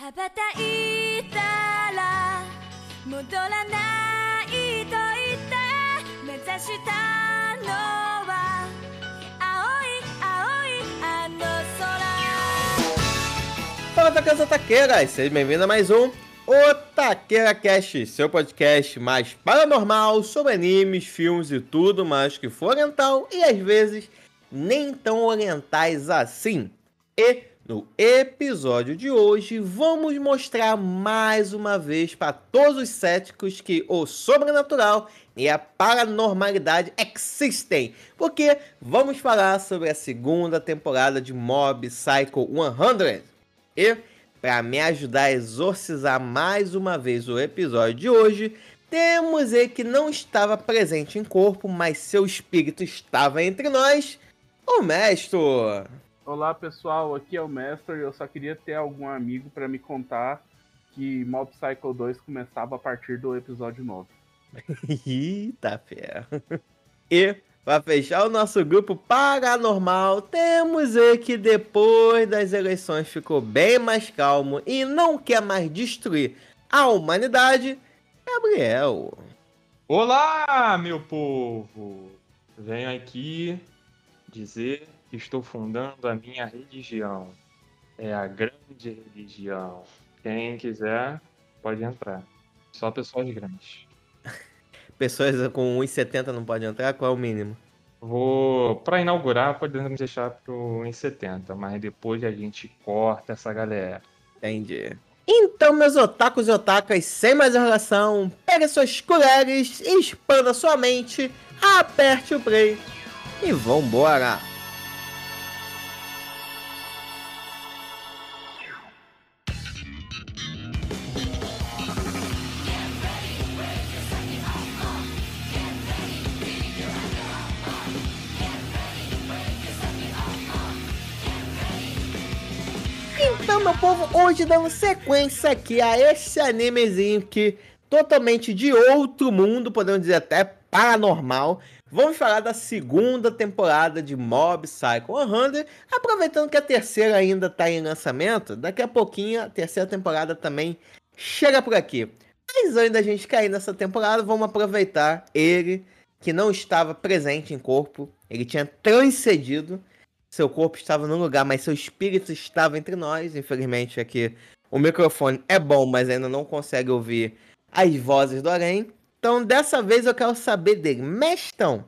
羽ばたいたら戻らないと言って目指したのは青い青いあの空 Fala, taqueiras taqueiras! Seja bem-vindo a mais um Otaqueira Cast, seu podcast mais paranormal sobre animes, filmes e tudo mais que for oriental e às vezes nem tão orientais assim. E no episódio de hoje vamos mostrar mais uma vez para todos os céticos que o sobrenatural e a paranormalidade existem, porque vamos falar sobre a segunda temporada de Mob Psycho 100. E para me ajudar a exorcizar mais uma vez o episódio de hoje, temos ele que não estava presente em corpo, mas seu espírito estava entre nós, o mestre. Olá pessoal, aqui é o Mestre e eu só queria ter algum amigo para me contar que Mob Psycho 2 começava a partir do episódio 9. Eita ferro. E para fechar o nosso grupo paranormal, temos ele que depois das eleições ficou bem mais calmo e não quer mais destruir a humanidade, Gabriel. Olá, meu povo! Venho aqui dizer estou fundando a minha religião. É a grande religião. Quem quiser, pode entrar. Só pessoas grandes. Pessoas com 1,70 não podem entrar? Qual é o mínimo? Vou, para inaugurar, podemos deixar pro em 70, mas depois a gente corta essa galera. Entendi. Então, meus otakus e otakas, sem mais enrolação, pegue suas colheres, expanda sua mente, aperte o play e vambora! Meu povo, hoje dando sequência aqui a esse animezinho que totalmente de outro mundo, podemos dizer até paranormal. Vamos falar da segunda temporada de Mob Psycho 100, aproveitando que a terceira ainda está em lançamento, daqui a pouquinho a terceira temporada também chega por aqui. Mas antes da gente cair nessa temporada, vamos aproveitar ele, que não estava presente em corpo, ele tinha transcedido, seu corpo estava no lugar, mas seu espírito estava entre nós. Infelizmente, aqui o microfone é bom, mas ainda não consegue ouvir as vozes do além. Então, dessa vez eu quero saber dele. Mestão,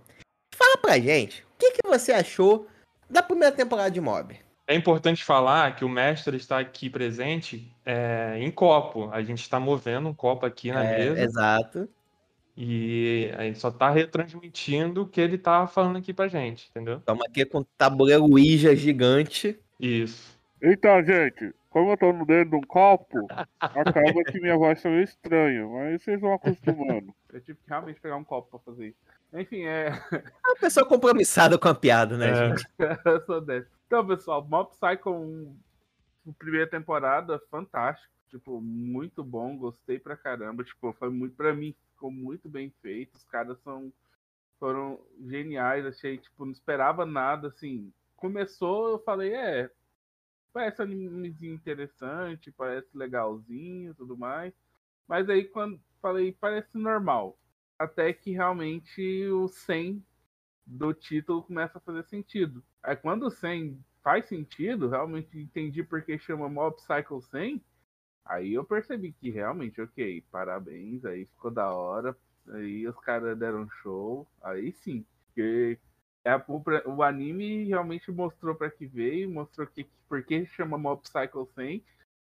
fala pra gente, o que, que você achou da primeira temporada de Mob? É importante falar que o mestre está aqui presente é, em copo. A gente está movendo um copo aqui na É, mesa exato. E a gente só está retransmitindo o que ele tá falando aqui pra gente, entendeu? Estamos aqui com um tabuleiro Ouija gigante. Isso. Então, gente, como eu tô no dentro de um copo, acaba que minha voz tá meio estranha, mas vocês vão acostumando. Eu tive que realmente pegar um copo pra fazer isso. Enfim, é. É uma pessoa compromissada com a piada, né, É. gente? eu sou desse. Então, pessoal, Mob Psycho 1, primeira temporada, fantástico. Tipo, muito bom, gostei pra caramba. Tipo, foi muito, pra mim, ficou muito bem feito. Os caras são, foram geniais, achei, tipo, não esperava nada, assim. Começou, eu falei, é, parece animezinho interessante, parece legalzinho tudo mais. Mas aí, quando falei, parece normal. Até que realmente o 100 do título começa a fazer sentido. Aí quando o 100 faz sentido, realmente entendi porque chama Mob Psycho 100, aí eu percebi que realmente, ok, parabéns, aí ficou da hora, aí os caras deram show, aí sim. Porque é a- o, o anime realmente mostrou pra que veio, mostrou que, porque chama Mob Psycho 100,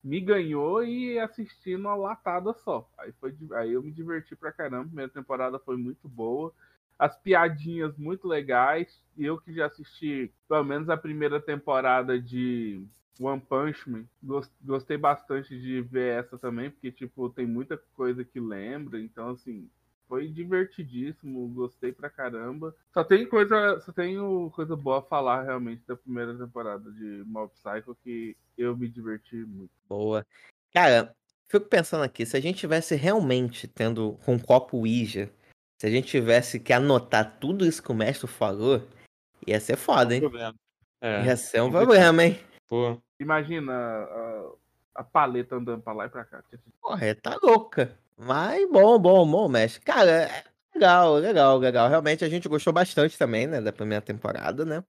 me ganhou e assisti numa latada só. Aí, foi, aí eu me diverti pra caramba, a primeira temporada foi muito boa as piadinhas muito legais. Eu que já assisti pelo menos a primeira temporada de One Punch Man, gos- gostei bastante de ver essa também, porque tipo, tem muita coisa que lembra, então assim, foi divertidíssimo, gostei pra caramba. Só tem coisa, só tenho coisa boa a falar realmente da primeira temporada de Mob Psycho que eu me diverti muito. Boa. Cara, fico pensando aqui, se a gente tivesse realmente tendo com um copo Ouija, se a gente tivesse que anotar tudo isso que o mestre falou, ia ser foda, hein? Problema. É, Ia ser um problema, hein? Pô, Imagina a, a paleta andando pra lá e pra cá. Porra, é, tá louca. Mas bom, bom, bom, mestre. Cara, é legal, legal, legal. Realmente a gente gostou bastante também, né, da primeira temporada, né?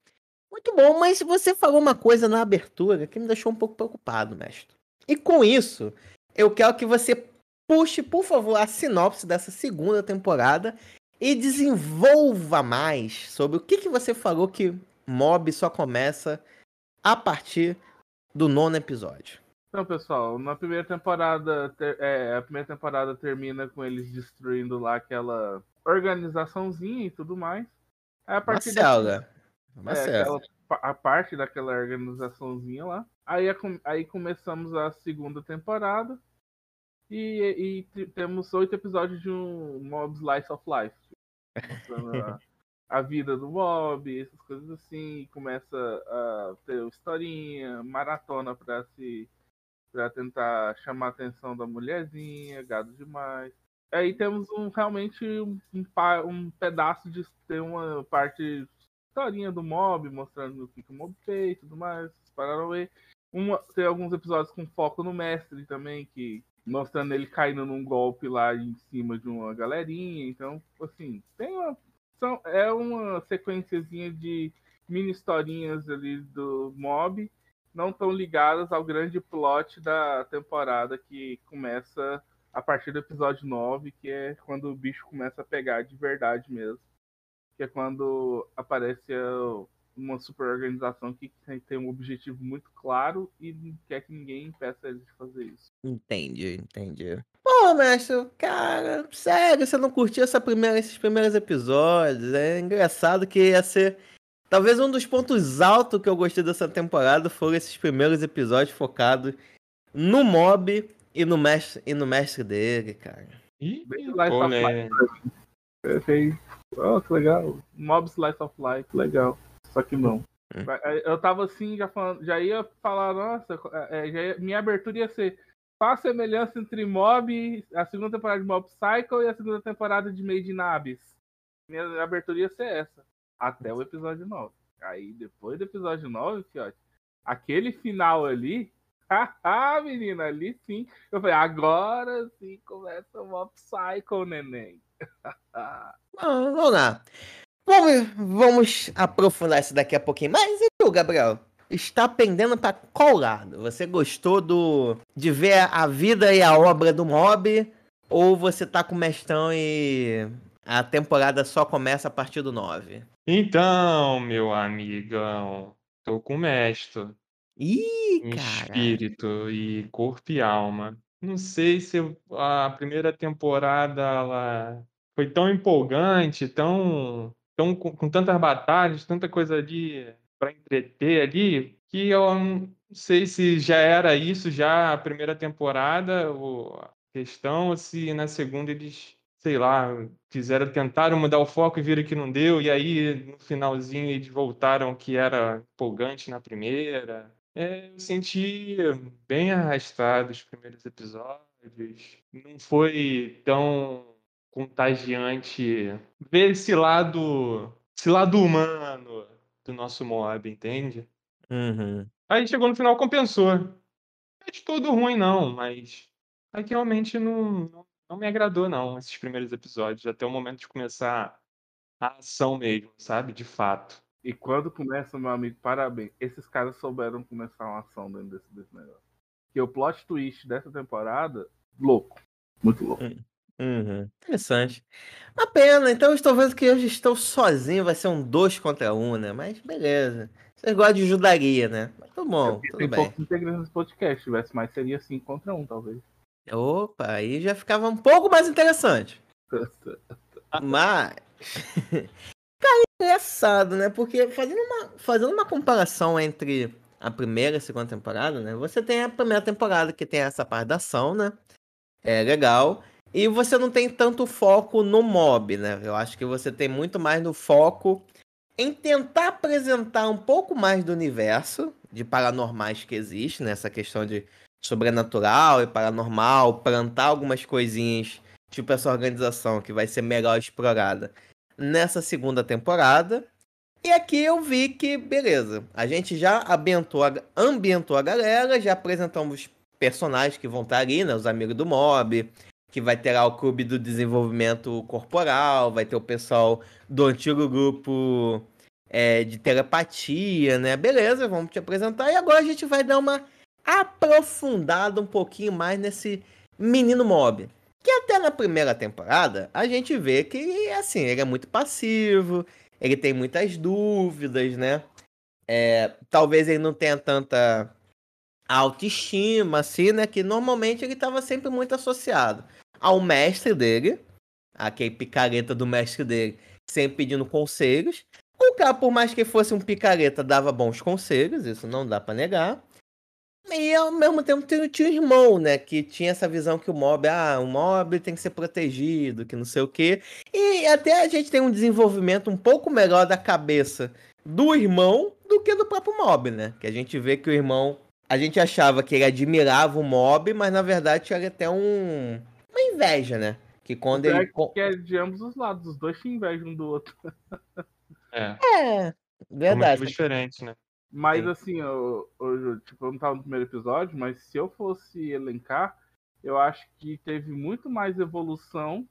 Muito bom, mas você falou uma coisa na abertura que me deixou um pouco preocupado, mestre. E com isso, eu quero que você puxe, por favor, a sinopse dessa segunda temporada e desenvolva mais sobre o que, que você falou que Mob só começa a partir do nono episódio. Então, pessoal, na primeira temporada, ter, é, a primeira temporada termina com eles destruindo lá aquela organizaçãozinha e tudo mais. Aí, a partir Marcela. Daqui, é, aquela, a parte daquela organizaçãozinha lá. Aí, aí começamos a segunda temporada. E, e temos oito episódios de um Mob Slice of Life. Mostrando a, a, vida do Mob, essas coisas assim. Começa a ter historinha, maratona pra se para tentar chamar a atenção da mulherzinha, gado demais. Aí temos um realmente um, um, um pedaço de ter uma parte historinha do mob, mostrando o que, que o mob fez tudo mais, Paranauê. Uma, tem alguns episódios com foco no mestre também, que mostrando ele caindo num golpe lá em cima de uma galerinha. Então, assim, tem uma. São, é uma sequenciazinha de mini historinhas ali do mob não estão ligadas ao grande plot da temporada que começa a partir do episódio 9, que é quando o bicho começa a pegar de verdade mesmo. Que é quando aparece uma super organização que tem um objetivo muito claro e não quer que ninguém impeça eles de fazer isso. Entendi, entendi. Pô, mestre, cara, sério, você não curtiu essa primeira, esses primeiros episódios? É engraçado que ia ser Talvez um dos pontos altos que eu gostei dessa temporada foram esses primeiros episódios focados no mob e no mestre, e no mestre dele, cara. Ih, Pô, né? Oh, que legal. Mob Slice of Life, legal. Só que não. Hum. Eu tava assim, já falando, já ia falar, nossa, é, é, ia, minha abertura ia ser qual a semelhança entre Mob, a segunda temporada de Mob Cycle e a segunda temporada de Made in Abyss. Minha abertura ia ser essa até o episódio 9. Aí depois do episódio 9, fiote, aquele final ali, haha, menina, ali sim. Eu falei, agora sim começa o Mob Psycho, neném. vamos lá. Vamos, vamos aprofundar isso daqui a pouquinho. Mas e tu, Gabriel? Está pendendo para qual lado? Você gostou do de ver a vida e a obra do Mob? Ou você tá com o mestrão e a temporada só começa a partir do 9? Então, meu amigão, tô com mestre. Ih, Em cara. espírito e corpo e alma. Não sei se a primeira temporada ela foi tão empolgante, tão, tão com, com tantas batalhas, tanta coisa ali para entreter ali, que eu não sei se já era isso já a primeira temporada, ou a questão, ou se na segunda eles sei lá, fizeram, tentaram mudar o foco e viram que não deu, e aí no finalzinho eles voltaram que era empolgante na primeira. É, eu senti bem arrastado os primeiros episódios. Não foi tão contagiante ver esse lado, esse lado humano do nosso mob, entende? Uhum. Aí chegou no final, compensou. Não é de todo ruim, não, mas aqui realmente não, não não me agradou, não, esses primeiros episódios, até o momento de começar a ação mesmo, sabe? De fato. E quando começa, meu amigo, parabéns. Esses caras souberam começar uma ação dentro desse, desse negócio. Que o plot twist dessa temporada, louco. Muito louco. Hum, uhum. Interessante. Uma pena, então estou vendo que hoje estou sozinho, vai ser um dois contra um, né? Mas beleza. Vocês gostam de judaria, né? Mas tudo bom, tudo tem bem. poucos integrantes nesse podcast, se tivesse mais seria 5 contra 1, um, talvez. Opa, aí já ficava um pouco mais interessante. Mas. Cara, engraçado, né? Porque fazendo uma, fazendo uma comparação entre a primeira e a segunda temporada, né? Você tem a primeira temporada que tem essa parte da ação, né? É legal. E você não tem tanto foco no mob, né? Eu acho que você tem muito mais no foco em tentar apresentar um pouco mais do universo de paranormais que existe, nessa né? questão de sobrenatural e paranormal, plantar algumas coisinhas, tipo essa organização que vai ser melhor explorada nessa segunda temporada. E aqui eu vi que, beleza, a gente já ambientou a, ambientou a galera, já apresentamos personagens que vão estar ali, né? Os amigos do Mob, que vai ter lá o clube do desenvolvimento corporal, vai ter o pessoal do antigo grupo é, de telepatia, né? Beleza, vamos te apresentar. E agora a gente vai dar uma aprofundada um pouquinho mais nesse menino Mob. Que até na primeira temporada a gente vê que, assim, ele é muito passivo, ele tem muitas dúvidas, né? É, talvez ele não tenha tanta autoestima, assim, né? Que normalmente ele estava sempre muito associado ao mestre dele, aquele picareta do mestre dele, sempre pedindo conselhos. O cara, por mais que fosse um picareta, dava bons conselhos, isso não dá para negar. E ao mesmo tempo tinha, tinha o irmão, né? Que tinha essa visão que o mob, ah, o mob tem que ser protegido, que não sei o quê. E até a gente tem um desenvolvimento um pouco melhor da cabeça do irmão do que do próprio mob, né? Que a gente vê que o irmão. A gente achava que ele admirava o mob, mas na verdade tinha até um. Inveja, né? Que quando ele. Que é de ambos os lados, os dois tinham inveja um do outro. É. É, verdade. diferente, né? Mas Sim. assim, eu, eu, tipo, eu não tava no primeiro episódio, mas se eu fosse elencar, eu acho que teve muito mais evolução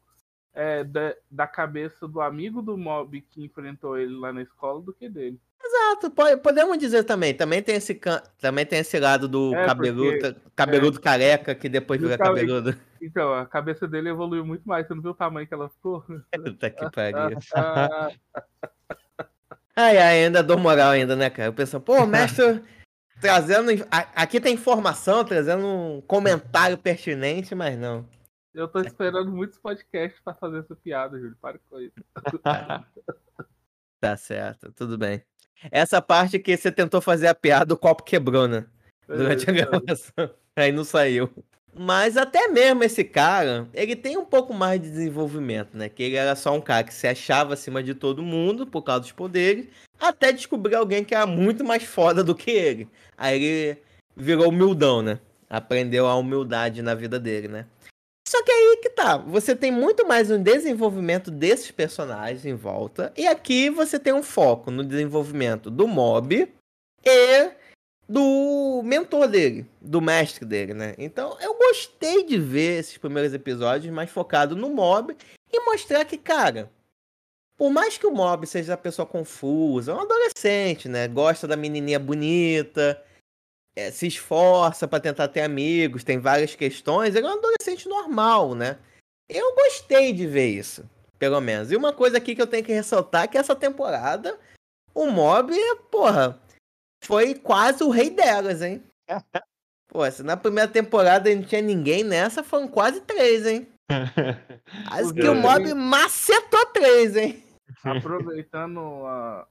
é, da, da cabeça do amigo do Mob que enfrentou ele lá na escola do que dele. Exato, po- podemos dizer também. Também tem esse, também tem esse lado do É, cabeludo, cabeludo careca que depois vira cabeludo. Então, a cabeça dele evoluiu muito mais. Você não viu o tamanho que ela ficou? Puta que pariu. Ai, ai, ainda dou moral ainda, né, cara? Eu penso, pô, mestre, trazendo. Aqui tem informação, trazendo um comentário pertinente, mas não. eu tô esperando muitos podcasts pra fazer essa piada, Júlio. Para com isso. Tá certo, tudo bem. Essa parte que você tentou fazer a piada, o copo quebrou, né? Durante a É, gravação. Aí não saiu. Mas até mesmo esse cara, ele tem um pouco mais de desenvolvimento, né? Que ele era só um cara que se achava acima de todo mundo por causa dos poderes, até descobrir alguém que era muito mais foda do que ele. Aí ele virou humildão, né? Aprendeu a humildade na vida dele, né? Só que aí que tá, você tem muito mais um desenvolvimento desses personagens em volta, e aqui você tem um foco no desenvolvimento do mob e do mentor dele, do mestre dele, né? Então eu gostei de ver esses primeiros episódios mais focado no mob e mostrar que, cara, por mais que o mob seja a pessoa confusa, um adolescente, né? Gosta da menininha bonita, é, se esforça pra tentar ter amigos, tem várias questões, ele é um adolescente normal, né? Eu gostei de ver isso, pelo menos. E uma coisa aqui que eu tenho que ressaltar é que essa temporada o mob, porra, foi quase o rei delas, hein? Pô, se na primeira temporada não tinha ninguém nessa, foram quase três, hein? Acho que o mob macetou três, hein? Aproveitando a-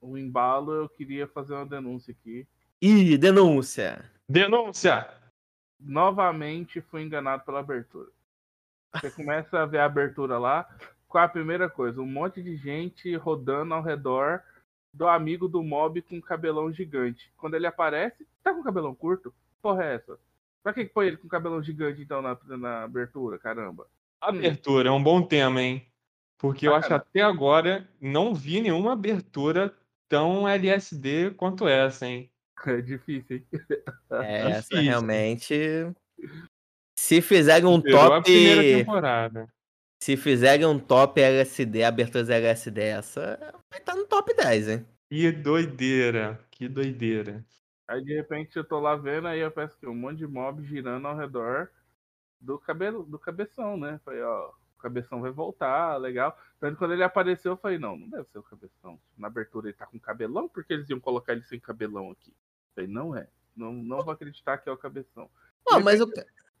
o embalo, eu queria fazer uma denúncia aqui. Ih, denúncia. Denúncia! Novamente fui enganado pela abertura. Você começa a ver a abertura lá. Qual é a primeira coisa? Um monte de gente rodando ao redor do amigo do mob com cabelão gigante. Quando ele aparece, tá com cabelão curto? Porra, é essa? Pra que põe ele com cabelão gigante então na, na abertura? Caramba. Abertura é um bom tema, hein? Porque eu acho que até agora não vi nenhuma abertura tão LSD quanto essa, hein? É difícil, hein? É, essa Difícil. realmente. Se fizerem um Superou a primeira top. temporada. Se fizerem um top LSD, aberturas LSD, essa vai estar no top 10, hein? Que doideira, que doideira. Aí de repente eu tô lá vendo, aí eu peço que um monte de mob girando ao redor do cabelo, do cabeção, né? Falei, ó, o cabeção vai voltar, legal. Tanto que quando ele apareceu, eu falei, não, não deve ser o cabeção. Na abertura ele tá com cabelão, porque eles iam colocar ele sem cabelão aqui. Falei, não é. Não, não vou acreditar que é o cabeção. Pô, mas o,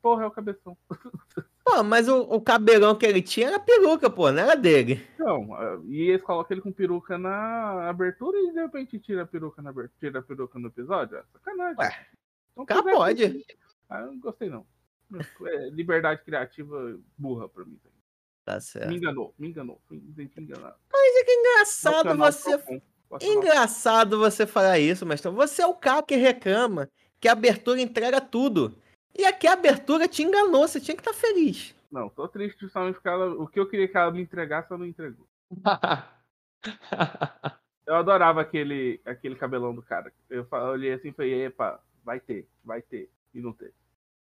Porra, é o cabeção. pô, mas o, o cabelão que ele tinha era peruca, pô, não era dele. Não, e eles colocam ele com peruca na abertura e de repente tira a peruca na abertura, tira a peruca no episódio? Ah, sacanagem. Ué, Então, o cara quiser- pode. Ah, eu não gostei não. É, liberdade criativa burra pra mim. Tá certo. Me enganou, me enganou. Fui me enganar. Engraçado Nacional você. Procon, Engraçado você falar isso, mas você é o cara que reclama que a abertura entrega tudo. E aqui a abertura te enganou, você tinha que estar feliz. Não, tô triste justamente porque ela, o que eu queria que ela me entregasse, ela não entregou. Eu adorava aquele, aquele cabelão do cara. Eu olhei assim e falei, epa, vai ter, vai ter. E não teve.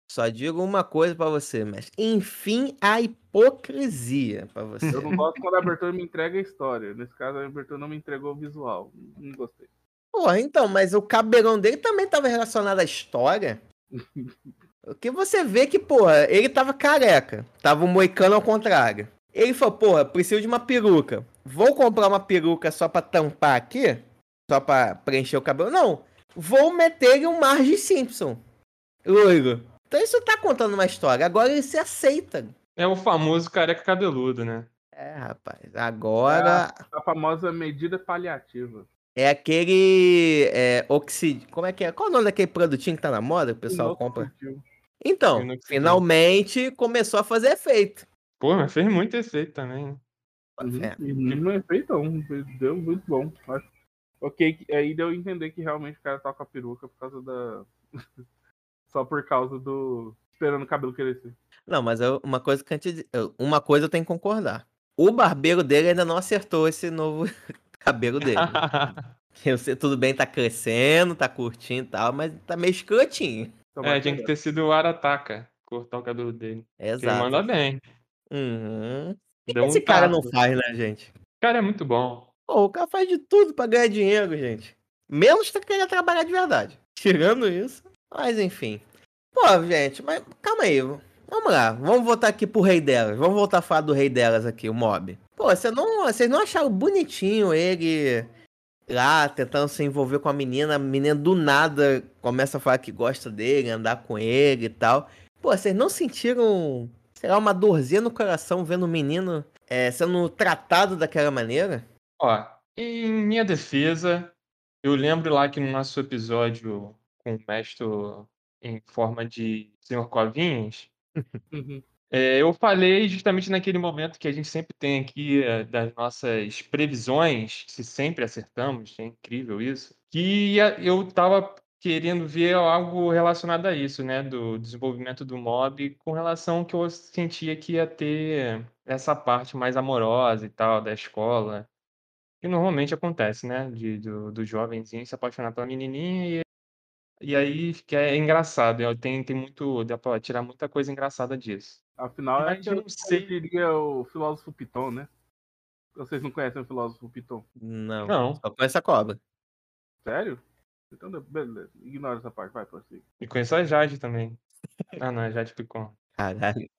Só digo uma coisa pra você, mestre. Enfim, a hipocrisia pra você. Eu não gosto quando a abertura me entrega a história. Nesse caso, a abertura não me entregou o visual. Não gostei. Porra, então, mas o cabelão dele também tava relacionado à história. O que você vê que, porra, ele tava careca. Tava um moicano ao contrário. Ele falou, porra, preciso de uma peruca. Vou comprar uma peruca só pra tampar aqui? Só pra preencher o cabelo? Não. Vou meter ele um Marge Simpson. Loiro. Então isso tá contando uma história. Agora ele se aceita. É o famoso careca cabeludo, né? É, rapaz. Agora A famosa medida paliativa. é aquele é, oxid... Como é que é? Qual é o nome daquele produtinho que tá na moda que o pessoal compra? Então, Inoxidil. finalmente começou a fazer efeito. Pô, mas fez muito efeito também. né? Uhum. É. E não é feitão. Deu muito bom. Acho. Ok, aí deu a entender que realmente o cara tá com a peruca por causa da. Só por causa do. Esperando o cabelo crescer. Não, mas eu- uma coisa que antes, eu- uma coisa eu tenho que concordar. O barbeiro dele ainda não acertou esse novo cabelo dele. Eu sei, tudo bem, tá crescendo, tá curtindo e tal, mas tá meio escrotinho. É, tinha que ter sido o Arataka. Cortar o cabelo dele. Ele Exato. manda bem. Uhum. O que um esse cara não faz, né, gente? O cara é muito bom. Pô, o cara faz de tudo pra ganhar dinheiro, gente. Menos tá querendo trabalhar de verdade. Tirando isso. Mas enfim. Pô, gente, mas calma aí. Vamos lá. Vamos voltar aqui pro rei delas. Vamos voltar a falar do rei delas aqui, o mob. Pô, você não, vocês não acharam bonitinho ele lá tentando se envolver com a menina? A menina do nada começa a falar que gosta dele, andar com ele e tal. Pô, vocês não sentiram, sei lá, uma dorzinha no coração vendo o menino é, sendo tratado daquela maneira? Ó, em minha defesa, eu lembro lá que no nosso episódio com o mestre em forma de Senhor Covinhas, Uhum. é, eu falei justamente naquele momento que a gente sempre tem aqui é, das nossas previsões, se sempre acertamos, é incrível isso, que eu tava querendo ver algo relacionado a isso, né, do desenvolvimento do mob com relação ao que eu sentia que ia ter essa parte mais amorosa e tal da escola, que normalmente acontece, né, de, do, do jovenzinho se apaixonar pela menininha e, e aí que é engraçado, eu- tem, tem muito, dá pra tirar muita coisa engraçada disso. Afinal, é Mas que eu eu não sei. diria o filósofo Piton, né? Vocês não conhecem o filósofo Piton? Não. Não, Só com essa cobra. Sério? Então, beleza. Ignora essa parte. Vai, prossiga. e conheço a Jade também. Ah, não, a Jade Picon. Caralho.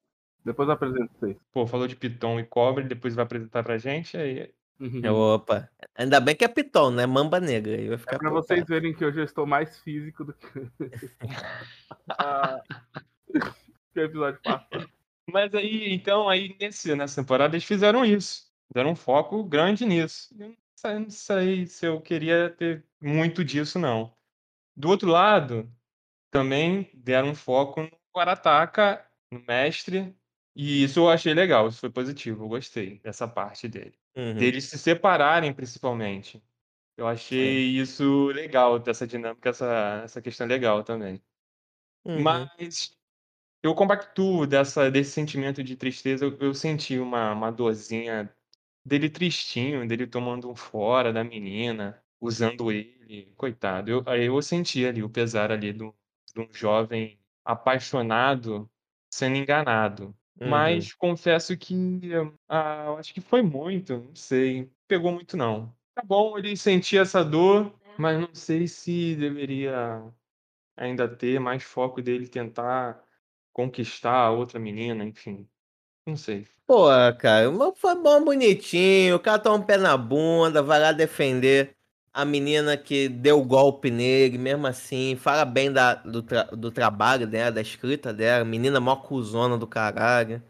Depois eu apresento vocês. Pô, falou de Piton e Cobra, e depois vai apresentar pra gente, aí Uhum. Opa. Ainda bem que é Piton, né? Mamba negra. Aí vai ficar É pra por vocês verem que hoje eu estou mais físico do que, Ah, que o episódio passado. Mas aí, então, aí nesse, nessa temporada eles fizeram isso. Deram um foco grande nisso. Eu não sei, não sei se eu queria ter muito disso, não. Do outro lado, também deram um foco no Arataka, no mestre. E isso eu achei legal, isso foi positivo, eu gostei dessa parte dele. Uhum. Deles se separarem, principalmente. Eu achei isso legal, dessa dinâmica, essa, essa questão legal também. Uhum. Mas eu compactuo dessa, desse sentimento de tristeza. Eu, eu senti uma, uma dorzinha dele tristinho, dele tomando um fora da menina, usando ele. Coitado. Eu, eu senti ali o pesar ali de um jovem apaixonado sendo enganado. Uhum. Mas confesso que ah, acho que foi muito, não sei. Pegou muito, não. Tá bom, ele sentia essa dor, mas não sei se deveria ainda ter mais foco dele tentar conquistar a outra menina, enfim. Não sei. Pô, cara, foi bom, bonitinho. O cara toma um pé na bunda, vai lá defender a menina que deu o golpe nele, mesmo assim. Fala bem da, do, tra- do trabalho dela, da escrita dela. Menina mó cuzona do caralho.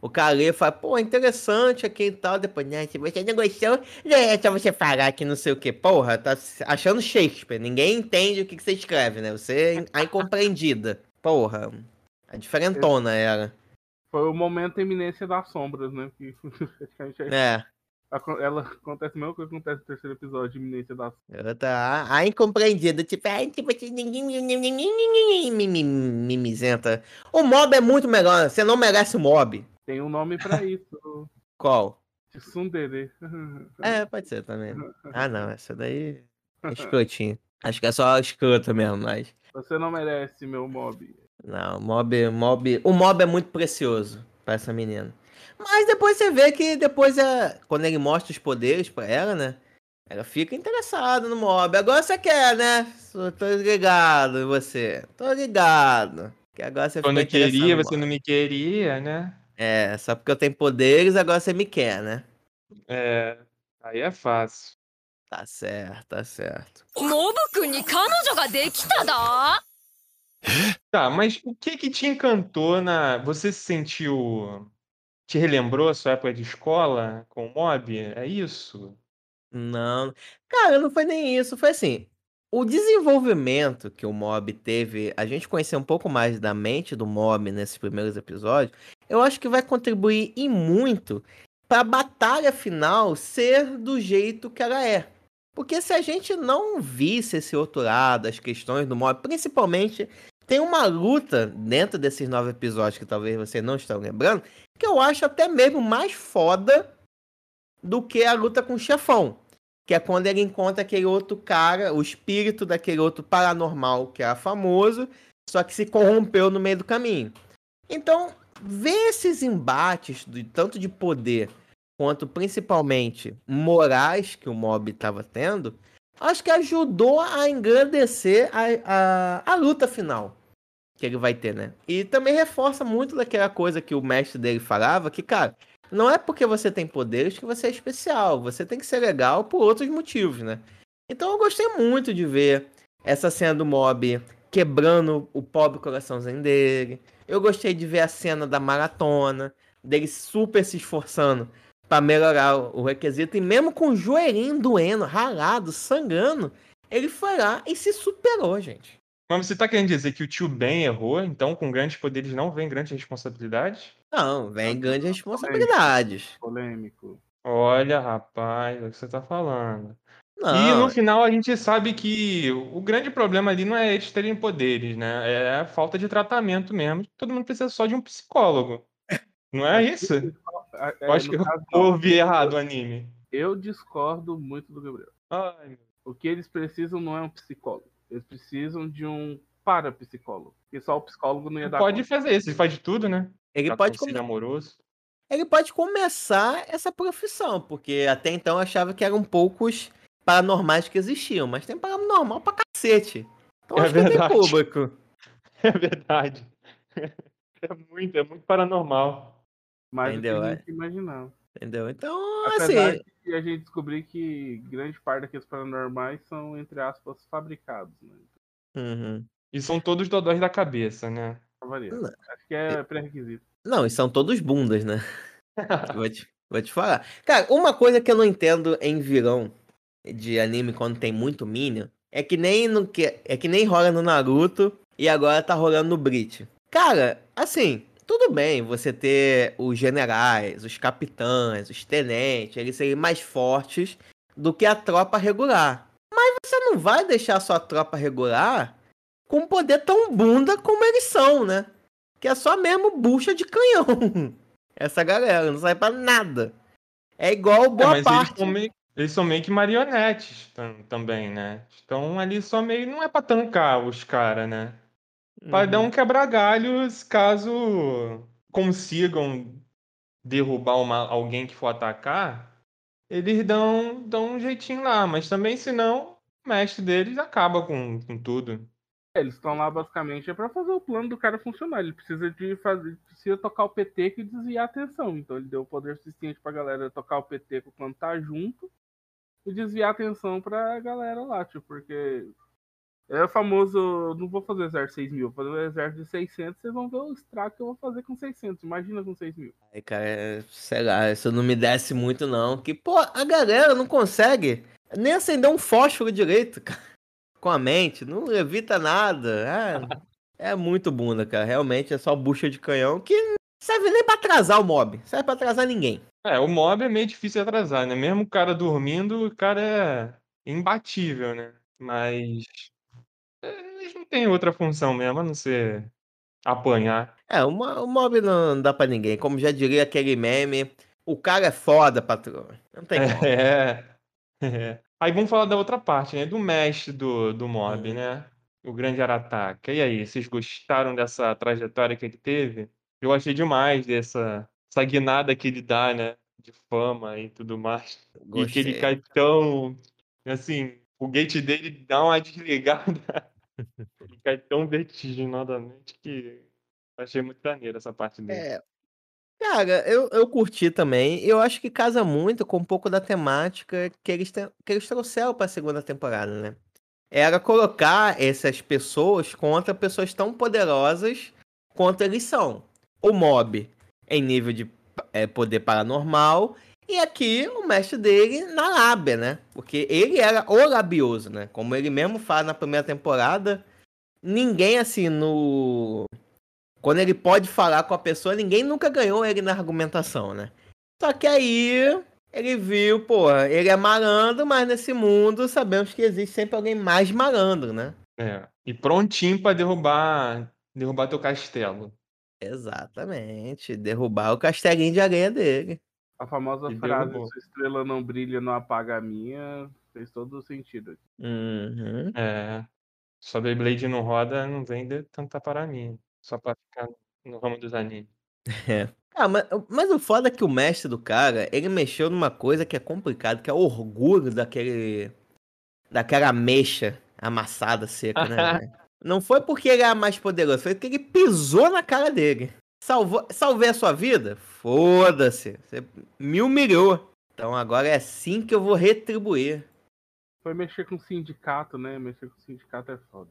O cara fala, pô, interessante aqui e tal. Depois, né, se você não gostou, é só você falar que não sei o que. Porra, tá achando Shakespeare. Ninguém entende o que, que você escreve, né? Você é a incompreendida. Porra, a diferentona era. Foi o momento eminência das sombras, né? Que é- É. ela acontece a mesma coisa que acontece no terceiro episódio de iminência Ela tá a incompreendida, tipo, ai, tipo, mimizenta. O mob é muito melhor, você não merece o mob. Tem um nome pra isso. Qual? Tsundere. É, pode ser também. Ah, não, essa daí é escrotinho. Acho que é só escrota mesmo, mas. Você não merece, meu mob. Não, mob, mob, o mob é muito precioso pra essa menina. Mas depois você vê que depois é. Quando ele mostra os poderes pra ela, né? Ela fica interessada no mob. Agora você quer, né? Tô ligado em você. Tô ligado. Que agora você Quando eu queria, você não me queria, né? É, só porque eu tenho poderes, agora você me quer, né? É, aí é fácil. Tá certo, tá certo. Tá, mas o que que te encantou na... Você se sentiu te relembrou a sua época de escola com o mob? É isso? Não, cara, não foi nem isso. Foi assim, o desenvolvimento que o Mob teve, a gente conhecer um pouco mais da mente do Mob nesses primeiros episódios, eu acho que vai contribuir e muito para a batalha final ser do jeito que ela é. Porque se a gente não visse esse outro lado, as questões do Mob, principalmente tem uma luta dentro desses nove episódios que talvez você não estão lembrando, que eu acho até mesmo mais foda do que a luta com o chefão. Que é quando ele encontra aquele outro cara, o espírito daquele outro paranormal que era famoso, só que se corrompeu no meio do caminho. Então, ver esses embates, de, tanto de poder quanto principalmente morais que o mob estava tendo, acho que ajudou a engrandecer a, a, a luta final que ele vai ter, né? E também reforça muito daquela coisa que o mestre dele falava, que, cara, não é porque você tem poderes que você é especial. Você tem que ser legal por outros motivos, né? Então eu gostei muito de ver essa cena do mob quebrando o pobre coraçãozinho dele. Eu gostei de ver a cena da maratona, dele super se esforçando para melhorar o requisito. E mesmo com o joelhinho doendo, ralado, sangrando, ele foi lá e se superou, gente. Mas você tá querendo dizer que o tio Ben errou, então com grandes poderes não vem grandes responsabilidades? Não, vem grandes responsabilidades. Polêmico. Olha, rapaz, é o que você tá falando. Não, E no final a gente sabe que o grande problema ali não é eles terem poderes, né? É a falta de tratamento mesmo. Todo mundo precisa só de um psicólogo. Não é isso? É, Eu acho que no eu ouvi errado o anime. Eu discordo muito do Gabriel. Ai, O que eles precisam não é um psicólogo. Eles precisam de um parapsicólogo. Porque só o psicólogo não ia dar pode conta. fazer isso, ele faz de tudo, né? ele Dá pode, come- amoroso. ele pode começar essa profissão, porque até então eu achava que eram poucos paranormais que existiam, mas tem paranormal pra cacete. Então É acho que tem verdade. público. É verdade. É muito, é muito paranormal. Que Entendeu, a é? gente imaginava. Entendeu? Então, Apesar assim, de a gente descobrir que grande parte daqueles paranormais são, entre aspas, fabricados, né? uhum. E são todos dodóis da cabeça, né? Não. Acho que é pré-requisito. não, e são todos bundas, né? Vou te, vou te falar. Cara, uma coisa que eu não entendo em vilão de anime quando tem muito Minion é que nem no que é que nem rola no Naruto e agora tá rolando no Bleach. Cara, assim, tudo bem você ter os generais, os capitães, os tenentes, eles serem mais fortes do que a tropa regular. Mas você não vai deixar a sua tropa regular com um poder tão bunda como eles são, né? Que é só mesmo bucha de canhão. Essa galera não sai pra nada. É igual É, boa eles parte. meio, eles são meio que marionetes tam- também, né? Estão ali só meio. Não é pra tancar os caras, né? Pra dar Uhum. um quebra-galhos caso consigam derrubar uma, alguém que for atacar, eles dão, dão um jeitinho lá. Mas também, senão, o mestre deles acaba com, com tudo. É, Eles estão lá basicamente é pra fazer o plano do cara funcionar. Ele precisa de fazer, precisa tocar o PT e desviar a atenção. Então ele deu o poder suficiente pra galera tocar o PT quando tá junto e desviar a atenção pra galera lá, tipo, porque é o famoso, não vou fazer o exército 6 mil, vou fazer o exército de 600, vocês vão ver o estrago que eu vou fazer com 600, imagina com 6 mil. Aí, cara, é, sei lá, isso não me desce muito, não. Que, pô, a galera não consegue nem acender um fósforo direito, cara. Com a mente, não evita nada. É, é muito bunda, cara. Realmente é só bucha de canhão que não serve nem pra atrasar o mob. Serve pra atrasar ninguém. É, o mob é meio difícil de atrasar, né? Mesmo o cara dormindo, o cara é imbatível, né? Mas eles não têm outra função mesmo, a não ser apanhar. É, o, o mob não dá pra ninguém. Como já diria aquele meme, o cara é foda, patrão. Não tem como. É, é. Aí vamos falar da outra parte, né? Do mestre do, do mob, Uhum. né? o grande Arataka. E aí, vocês gostaram dessa trajetória que ele teve? Eu achei demais dessa essa guinada que ele dá, né? De fama e tudo mais. E que ele Gostei. cai tão. Assim, o gate dele dá uma desligada. Ele cai tão vertiginosamente que achei muito maneiro essa parte dele. É. Cara, eu, eu curti também. Eu acho que casa muito com um pouco da temática que eles, que eles trouxeram pra segunda temporada, né? Era colocar essas pessoas contra pessoas tão poderosas quanto eles são. O mob em nível de é, poder paranormal. E aqui o mestre dele na lábia, né? Porque ele era o labioso, né? Como ele mesmo fala na primeira temporada, ninguém assim no. Quando ele pode falar com a pessoa, ninguém nunca ganhou ele na argumentação, né? Só que aí ele viu, pô, ele é malandro, mas nesse mundo sabemos que existe sempre alguém mais malandro, né? É. E prontinho pra derrubar, derrubar teu castelo. Exatamente. Derrubar o castelinho de areia dele. A famosa E frase, derrubou. sua estrela não brilha, não apaga a minha, fez todo o sentido aqui. Uhum. É. Só Beyblade não roda, não vende tanta para mim. Só pra ficar no ramo dos animes. Ah, mas, mas o foda é que o mestre do cara, ele mexeu numa coisa que é complicado, que é o orgulho daquele. daquela mecha amassada seca, né? Não foi porque ele era mais poderoso, foi porque ele pisou na cara dele. Salvou, salvei a sua vida? Foda-se. Você me humilhou. Então agora é assim que eu vou retribuir. Foi mexer com o sindicato, né? Mexer com o sindicato é foda.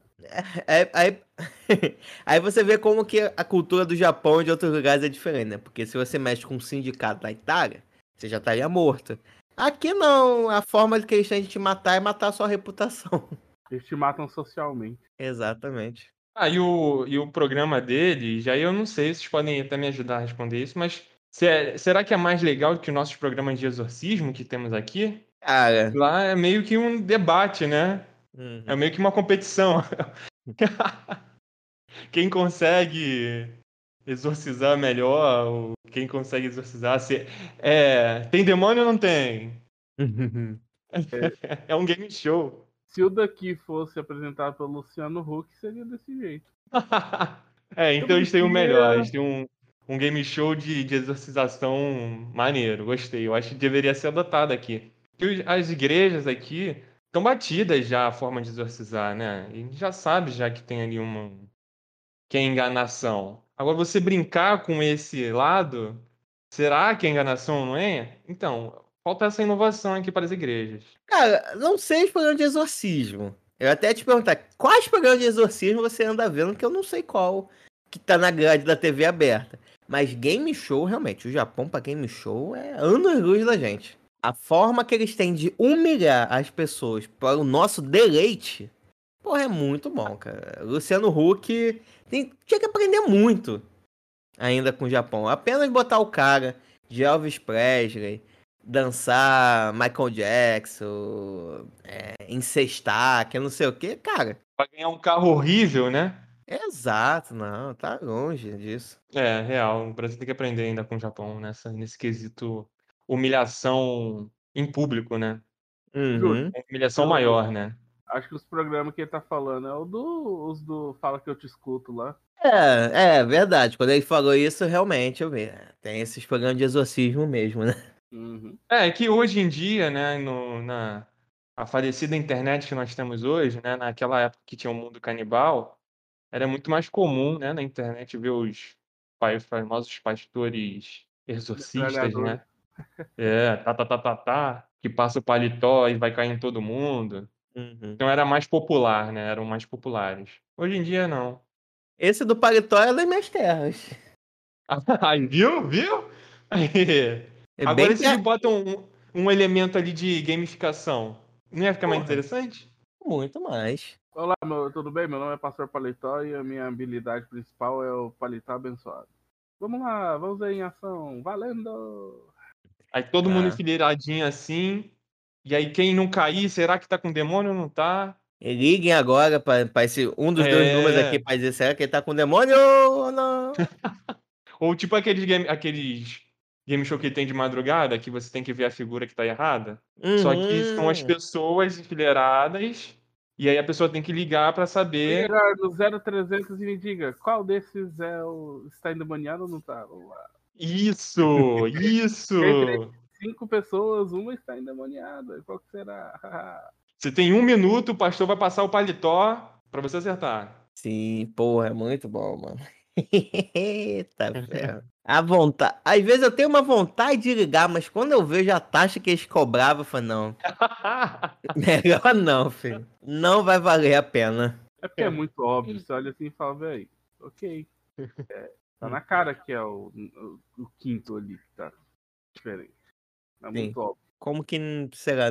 Aí, aí, aí você vê como que a cultura do Japão e de outros lugares é diferente, né? Porque se você mexe com um sindicato na Itália, você já estaria morto. Aqui não, a forma que eles têm de te matar é matar a sua reputação. Eles te matam socialmente. Exatamente. Ah, e o, e o programa dele, já eu não sei, vocês podem até me ajudar a responder isso, mas se é- será que é mais legal que os nossos programas de exorcismo que temos aqui? Cara. Lá é meio que um debate, né? uhum. É meio que uma competição. Quem consegue exorcizar melhor, ou quem consegue exorcizar. Se... É... Tem demônio ou não tem? É um game show. Se o daqui fosse apresentado pelo Luciano Huck, seria desse jeito. é, então eles têm o melhor. Eles têm um, um game show de, de exorcização maneiro. Gostei. Eu acho que deveria ser adotado aqui. As igrejas aqui estão batidas já a forma de exorcizar, né? E a gente já sabe já que tem ali uma. que é enganação. Agora, você brincar com esse lado, será que é enganação não é? Então, falta essa inovação aqui para as igrejas. Cara, não sei os programas de exorcismo. Eu até te perguntar, quais programas de exorcismo você anda vendo, que eu não sei qual que tá na grade da TV aberta. Mas game show, realmente, o Japão pra game show é anos luz da gente. A forma que eles têm de humilhar as pessoas para o nosso deleite, porra, é muito bom, cara. Luciano Huck tem- tinha que aprender muito ainda com o Japão. Apenas botar o cara de Elvis Presley, dançar Michael Jackson, é, incestar, que não sei o que, cara. Para ganhar um carro horrível, né? Exato, não, tá longe disso. É, real. O Brasil tem que aprender ainda com o Japão nessa, nesse quesito humilhação em público, né? Uhum. Uma humilhação Eu- maior, né? Acho que os programas que ele tá falando é o do, os do Fala Que Eu Te Escuto lá. É, é verdade. Quando ele falou isso, realmente eu vi. Tem esses programas de exorcismo mesmo, né? Uhum. É, que hoje em dia, né, no, na a falecida internet que nós temos hoje, né, naquela época que tinha o mundo canibal, era muito mais comum, né, na internet ver os, os famosos pastores exorcistas, né? É, tá, tá, tá, tá, tá, que passa o paletó e vai cair em todo mundo. Uhum. Então era mais popular, né? Eram mais populares. Hoje em dia, não. Esse do paletó é das minhas terras. Aí, viu? Viu? Aí. É Agora bem se eles botam um, um elemento ali de gamificação, não ia ficar mais Porra. interessante? muito mais. Olá, meu, tudo bem? Meu nome é Pastor Paletó e a minha habilidade principal é o paletó abençoado. Vamos lá, vamos aí em ação. Valendo! Aí todo mundo Ah. enfileiradinho assim. E aí quem não cair, será que tá com demônio ou não tá? E Liguem agora para esse um dos dois É. números aqui para dizer será que ele tá com demônio ou não. Ou tipo aqueles game, aqueles game show que tem de madrugada, que você tem que ver a figura que tá errada. Só que são as Uhum. pessoas enfileiradas E aí a pessoa tem que ligar pra saber. Liga no 0300 e me diga qual desses é o. Está endemoniado ou não tá? Isso! Isso! Cinco pessoas, uma está endemoniada. Qual que será? Você tem um minuto, o pastor vai passar o paletó pra você acertar. Sim, porra, é muito bom, mano. Eita, ferro. A vontade. Às vezes eu tenho uma vontade de ligar, mas quando eu vejo a taxa que eles cobravam, eu falo, não. Melhor não, filho. Não vai valer a pena. É porque é muito óbvio. Você olha assim e fala, velho, ok. É, tá na cara que é o, o, o quinto ali que tá diferente. É Sim. muito óbvio. Como que, será?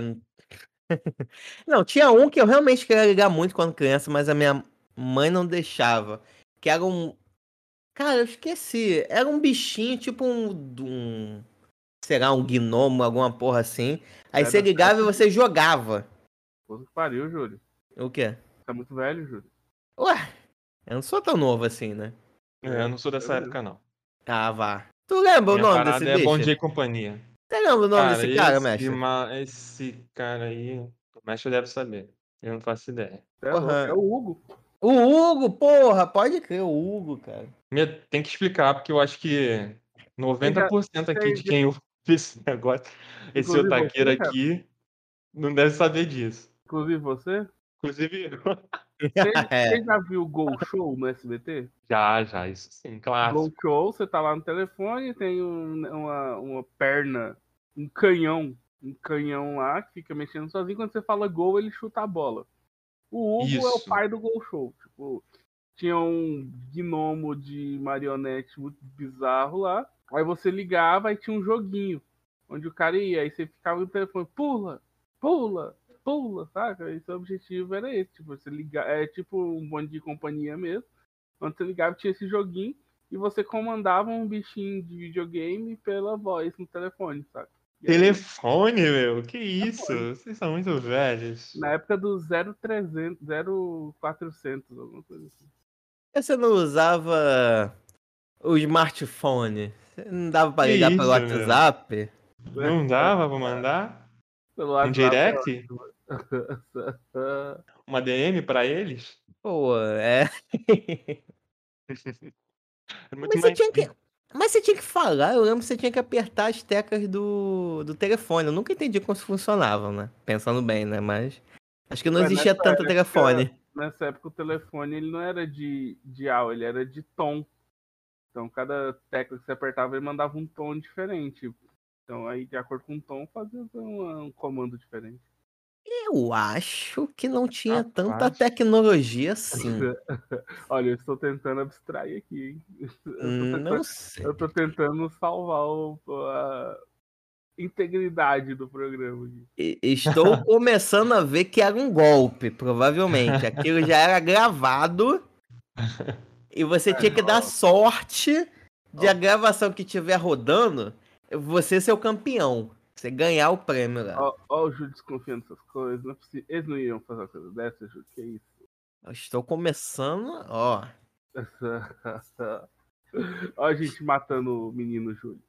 Não, tinha um que eu realmente queria ligar muito quando criança, mas a minha mãe não deixava. Que era um. Cara, eu esqueci. Era um bichinho, tipo um. um sei lá, um gnomo, alguma porra assim. Aí Era você ligava e você jogava. Puta que pariu, Júlio. O quê? Tá muito velho, Júlio. Ué, eu não sou tão novo assim, né? É, eu não sou dessa Eu- época, não. Ah, vá. Tu lembra o Minha nome parada desse é bicho? Bom Dia e Companhia. Você lembra o nome desse cara, esse, mestre? ma- esse cara aí, o mestre deve saber. Eu não faço ideia. É, Porra. louco, é o Hugo. O Hugo, porra, pode crer, o Hugo, cara. Tem que explicar, porque eu acho que 90% aqui de quem ouve esse negócio, esse Inclusive otaqueiro você, aqui, não deve saber disso. Inclusive você. Inclusive, Você, É. você já viu o Gol Show no SBT? já, já, isso sim, clássico. Gol Show, você tá lá no telefone, tem um- uma, uma perna, um canhão, um canhão lá que fica mexendo sozinho. Quando você fala gol, ele chuta a bola. O Hugo é o Isso. pai do Gol Show. Tipo, tinha um gnomo de marionete muito bizarro lá. Aí você ligava e tinha um joguinho. Onde o cara ia, aí você ficava no telefone, pula, pula, pula, saca? E seu objetivo era esse, tipo, você ligar, é tipo um bonde de companhia mesmo. Onde você ligava tinha esse joguinho e você comandava um bichinho de videogame pela voz no telefone, saca? Telefone, meu, que isso? Vocês são muito velhos. na época do 0300, 0400, alguma coisa assim. Você não usava o smartphone? Você não dava pra ligar pelo isso, meu? WhatsApp? Não dava pra mandar? Pelo Um WhatsApp, direct? é Uma DM pra eles? Pô, é. É muito Mas você mais tinha que. Mas você tinha que falar, eu lembro que você tinha que apertar as teclas do, do telefone. Eu nunca entendi como isso funcionava, né? Pensando bem, né? Mas. Acho que não Mas existia tanto época- telefone. Nessa época o telefone ele não era de dial, ele era de tom. Então cada tecla que você apertava ele mandava um tom diferente. Então aí de acordo com o tom fazia um, um comando diferente. Eu acho que não tinha Rapaz. tanta tecnologia assim. Olha, eu estou tentando abstrair aqui, hein? Eu tô tentando- não sei. Eu tô tentando salvar o- a integridade do programa. aqui. E- Estou começando a ver que era um golpe, provavelmente. Aquilo já era gravado e você tinha que dar sorte de a gravação que estiver rodando, você ser o campeão. Você ganhar o prêmio lá. Ó, ó o Júlio desconfiando dessas coisas. Não é possível. Eles não iriam fazer uma coisa dessa, Júlio? Que isso? Eu Estou começando, ó. ó a gente matando o menino Júlio.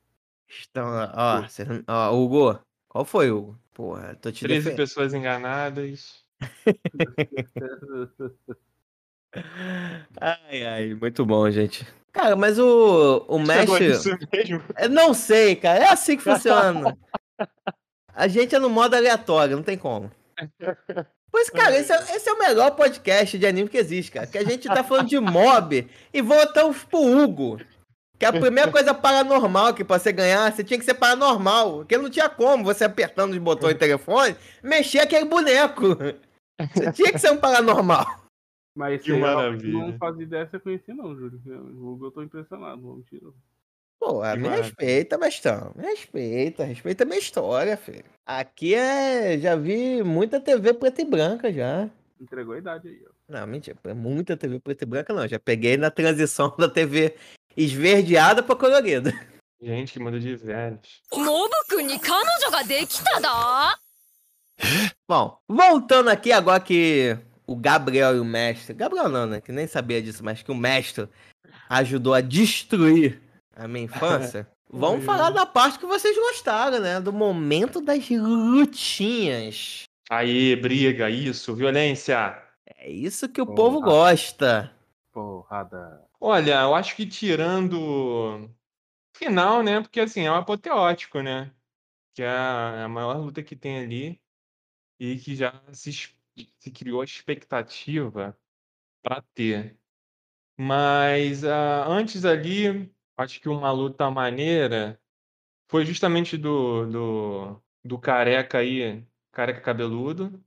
Estão, ó, cê não- ó, Hugo. Qual foi, Hugo? Porra, tô te 13 defendendo. pessoas enganadas. Ai, ai, muito bom, gente. Cara, mas o, o nisso mesmo. Eu não sei, cara. É assim que funciona. A gente é no modo aleatório, não tem como. Pois, cara, esse é, esse é o melhor podcast de anime que existe, cara. Que a gente tá falando de mob e voltamos pro Hugo. Que é a primeira coisa paranormal que pra você ganhar, você tinha que ser paranormal. Porque não tinha como você apertando os botões do telefone, mexer aquele boneco. Você tinha que ser um paranormal. Mas Que maravilha. não fazia ideia se eu conhecia, não, Júlio. O Hugo eu tô impressionado, não mentira. Pô, ah, me mano. respeita, Bestão. Me respeita, respeita a minha história, filho. Aqui é. Já vi muita TV preta e branca já. Entregou a idade aí, ó. Não, mentira. É muita TV preta e branca não. Já peguei na transição da TV esverdeada pra colorida. Gente, que manda de velhos. Bom, voltando aqui agora que o Gabriel e o mestre. Gabriel não, né? Que nem sabia disso, mas que o mestre ajudou a destruir a minha infância. Vamos falar da parte que vocês gostaram, né? Do momento das lutinhas. Aí, briga, isso, violência. É isso que o Porra. povo gosta. Porrada. Olha, eu acho que tirando o final, né? Porque assim, é um apoteótico, né? Que é a, é maior luta que tem ali e que já se, se criou a expectativa para ter. Mas ah, antes ali, acho que uma luta maneira foi justamente do, do, do careca aí, careca cabeludo,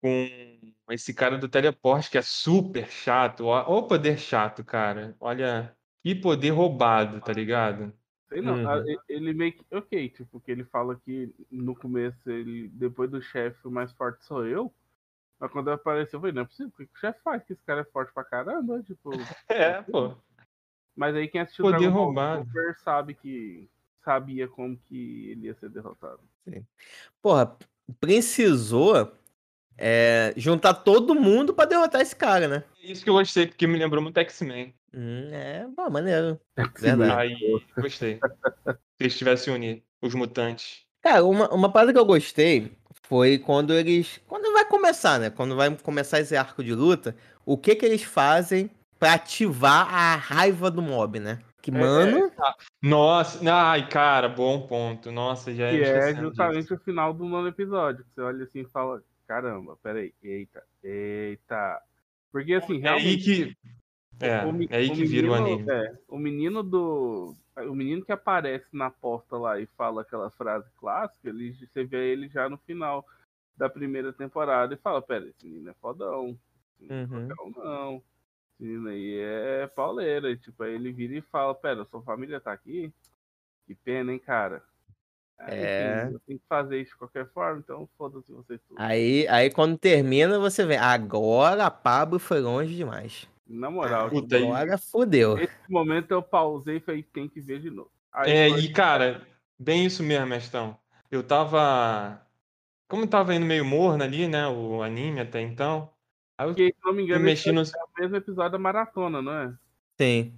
com esse cara do teleporte que é super chato. Ó, ó o poder chato, cara. Olha, que poder roubado, tá ligado? Sei não, Uhum. ele meio que. Ok, tipo, que ele fala que no começo, ele, depois do chefe, o mais forte sou eu. Mas quando apareceu, eu falei, não é possível, o que que o chefe faz? Que esse cara é forte pra caramba, tipo. É, pô. Mas aí quem assistiu Poder Dragon Ball. Super sabe que sabia como que ele ia ser derrotado. Porra, precisou é, juntar todo mundo pra derrotar esse cara, né? É Isso que eu gostei, porque me lembrou muito X-Men. Hum, é, pô, maneiro. Verdade. Aí, gostei. Se eles tivessem unido os mutantes. Cara, uma, uma parada que eu gostei foi quando eles. Quando vai começar, né? Quando vai começar esse arco de luta, o que que eles fazem pra ativar a raiva do mob, né? Que, mano. Nossa, ai, cara, bom ponto. Nossa, já Que é esquecendo justamente disso. o final do nono episódio. que Você olha assim e fala, caramba, peraí, eita, eita. Porque assim, É aí realmente. que. É, o é aí o que vira o menino- anime. é, o menino do. O menino que aparece na porta lá e fala aquela frase clássica, ele, você vê ele já no final da primeira temporada e fala, pera, esse menino é fodão. Esse menino Uhum. é fodão, não. Esse menino aí é pauleira. Tipo, aí ele vira e fala, pera, sua família tá aqui? Que pena, hein, cara? Aí, É. enfim, eu tenho que fazer isso de qualquer forma, então foda-se vocês tudo. Aí, aí quando termina, você vê. Agora a Pablo foi longe demais. Na moral, Puta, aí- Agora fudeu. esse momento eu pausei e falei, tem que ver de novo. Aí É, foi- e cara, bem isso mesmo, Mestão. Eu tava. Como tava indo meio morno ali, né? O anime até então. Porque, se não me engano, mexi no. esse é o mesmo episódio da maratona, não é? Sim.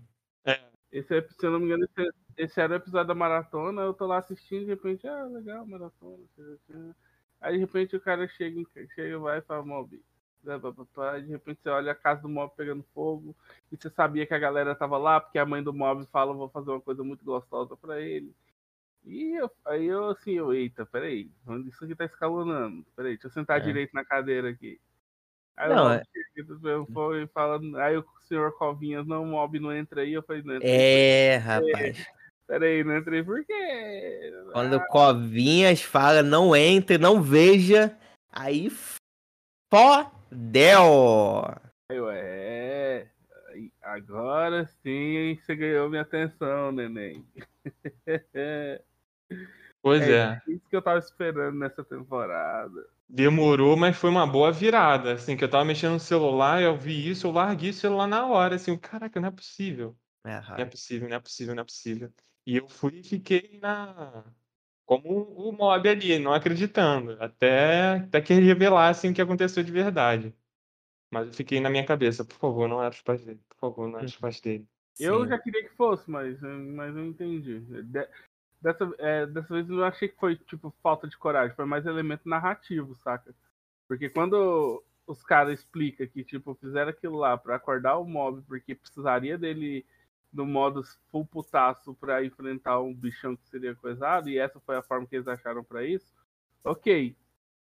Esse, é- se eu não me engano, esse, esse era o episódio da maratona, eu tô lá assistindo, de repente, ah, legal, maratona. Aí de repente o cara chega, chega vai e fala, Mob. né. De repente você olha a casa do Mob pegando fogo, e você sabia que a galera tava lá, porque a mãe do Mob fala, vou fazer uma coisa muito gostosa pra ele. E eu- aí eu assim, eu, eita, peraí, isso aqui tá escalonando? Peraí, deixa eu sentar É. direito na cadeira aqui. Aí Não, é- chega, pegando fogo e fala, aí o senhor Covinhas, não, Mob não entra aí, eu falei, não entra. É, rapaz. Peraí, não entrei por quê? Quando o Covinhas fala não entre, não veja, aí fodeu. Aí eu, é. aí, Agora sim você ganhou minha atenção, neném. Pois É. é. Isso que eu tava esperando nessa temporada. Demorou, mas foi uma boa virada. Assim, que eu tava mexendo no celular, eu vi isso, eu larguei o celular na hora. Assim, caraca, não é possível. É, Não é possível, não é possível, não é possível. E eu fui e fiquei na. Como o mob ali, não acreditando. Até, até que ele revelasse o que aconteceu de verdade. Mas eu fiquei na minha cabeça, por favor, não era os pais dele. Por favor, não era os pais dele. Eu sim. já queria que fosse, mas, mas eu entendi. De- dessa, é, dessa vez eu não achei que foi tipo falta de coragem, foi mais elemento narrativo, saca? Porque quando os caras explicam que tipo fizeram aquilo lá pra acordar o mob, porque precisaria dele no modo full putaço pra enfrentar um bichão que seria coisado, e essa foi a forma que eles acharam pra isso, ok.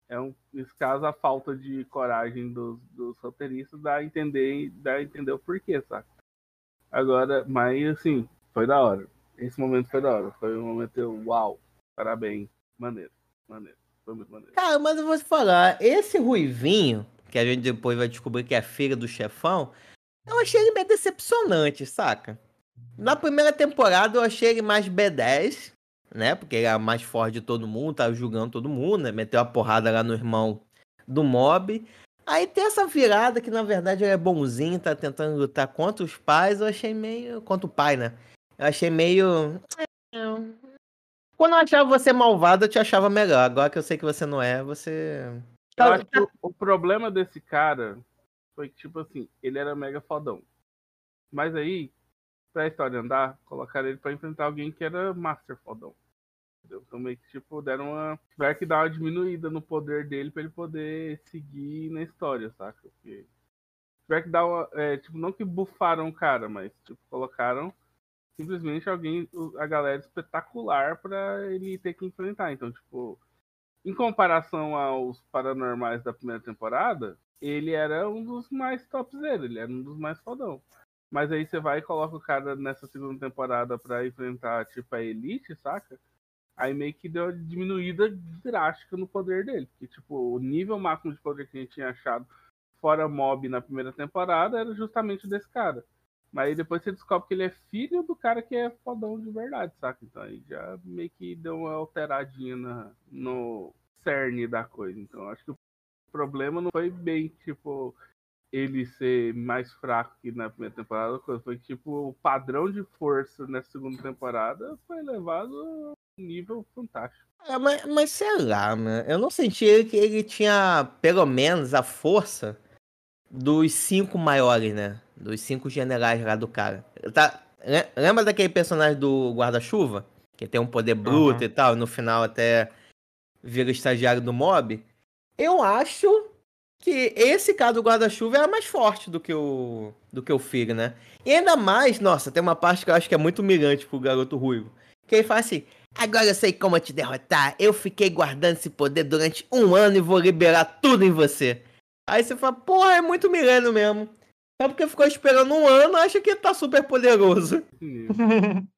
É um, nesse caso, a falta de coragem dos, dos roteiristas dá a entender, dá a entender o porquê, saca? Agora, mas assim, foi da hora. Esse momento foi da hora. Foi um momento, uau, parabéns, maneiro, maneiro. Foi muito maneiro. Cara, mas eu vou te falar, esse Ruivinho, que a gente depois vai descobrir que é a do chefão, eu achei ele meio decepcionante, saca? Na primeira temporada eu achei ele mais B10, né? Porque ele era mais forte de todo mundo, tava julgando todo mundo, né? Meteu a porrada lá no irmão do mob. Aí tem essa virada que na verdade ele é bonzinho, tá tentando lutar contra os pais, eu achei meio. Contra o pai, né? Eu achei meio. é, Quando eu achava você malvado, eu te achava melhor. Agora que eu sei que você não é, você. Eu Tá- acho que o, o problema desse cara foi que, tipo assim, ele era mega fodão. Mas aí, pra história andar, colocaram ele pra enfrentar alguém que era master fodão. entendeu? Então meio que, tipo, deram uma. Tiver que dar uma diminuída no poder dele pra ele poder seguir na história, saca? Porque. Tiver que dar uma. É, tipo, não que bufaram o cara, mas, tipo, colocaram simplesmente alguém, a galera espetacular pra ele ter que enfrentar. Então, tipo, em comparação aos paranormais da primeira temporada, ele era um dos mais tops dele, ele era um dos mais fodão. Mas aí você vai e coloca o cara nessa segunda temporada pra enfrentar, tipo, a Elite, saca? Aí meio que deu uma diminuída drástica no poder dele. Porque, tipo, o nível máximo de poder que a gente tinha achado fora mob na primeira temporada era justamente desse cara. Mas aí depois você descobre que ele é filho do cara que é fodão de verdade, saca? Então aí já meio que deu uma alteradinha na- no cerne da coisa. Então acho que o problema não foi bem, tipo, ele ser mais fraco que na primeira temporada, foi tipo, o padrão de força nessa segunda temporada foi elevado a um nível fantástico. É, mas, mas sei lá, né? Eu não senti que ele tinha, pelo menos, a força dos cinco maiores, né? Dos cinco generais lá do cara. Tá, le- lembra daquele personagem do guarda-chuva? Que tem um poder bruto Aham. e tal, e no final até vira estagiário do mob. Eu acho que esse cara do guarda-chuva era mais forte do que o do que o Fig, né? E ainda mais, nossa, tem uma parte que eu acho que é muito humilhante pro garoto ruivo. Que ele fala assim: Agora eu sei como te derrotar. Eu fiquei guardando esse poder durante um ano e vou liberar tudo em você. Aí você fala, porra, é muito milênio mesmo. Só porque ficou esperando um ano, acha que tá super poderoso.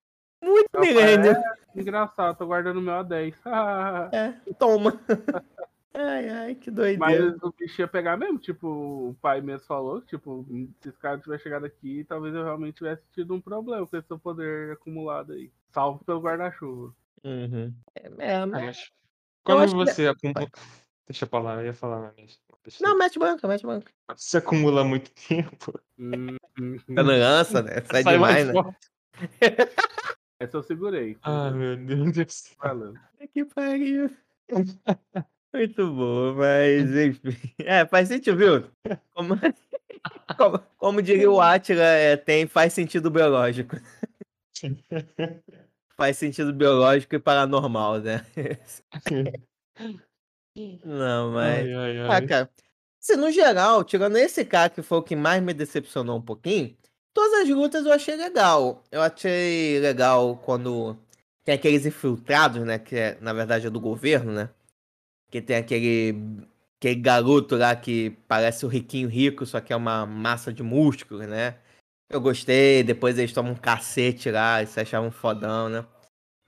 Muito Eu milênio. "É, engraçado, tô guardando o meu A10. É, toma. Ai, ai, que doideira. Mas o bicho ia pegar mesmo, tipo, o pai mesmo falou, tipo, se esse cara tivesse chegado aqui, talvez eu realmente tivesse tido um problema com esse seu poder acumulado aí. Salvo pelo guarda-chuva. Uhum. É, é, mas- mas quando acho que- você acumula. Deixa eu falar, eu ia falar uma Não, mete banca, mete banca. Você acumula muito tempo. Hum, hum, hum. Tá lança, né? Sai sai demais, mais né? Essa eu segurei. Ah, meu Deus do céu. Falando. Que pariu. Muito bom, mas enfim. É, faz sentido, viu? Como, como, como diria o Atila, é, tem, faz sentido biológico. Faz sentido biológico e paranormal, né? Não, mas. Ai, ai, Ah, ai. cara. Se no geral, tirando esse cara que foi o que mais me decepcionou um pouquinho, todas as lutas eu achei legal. Eu achei legal quando tem aqueles infiltrados, né? Que é, na verdade é do governo, né? Que tem aquele, aquele garoto lá que parece o riquinho rico, só que é uma massa de músculo, né? Eu gostei, depois eles tomam um cacete lá e se achavam fodão, né?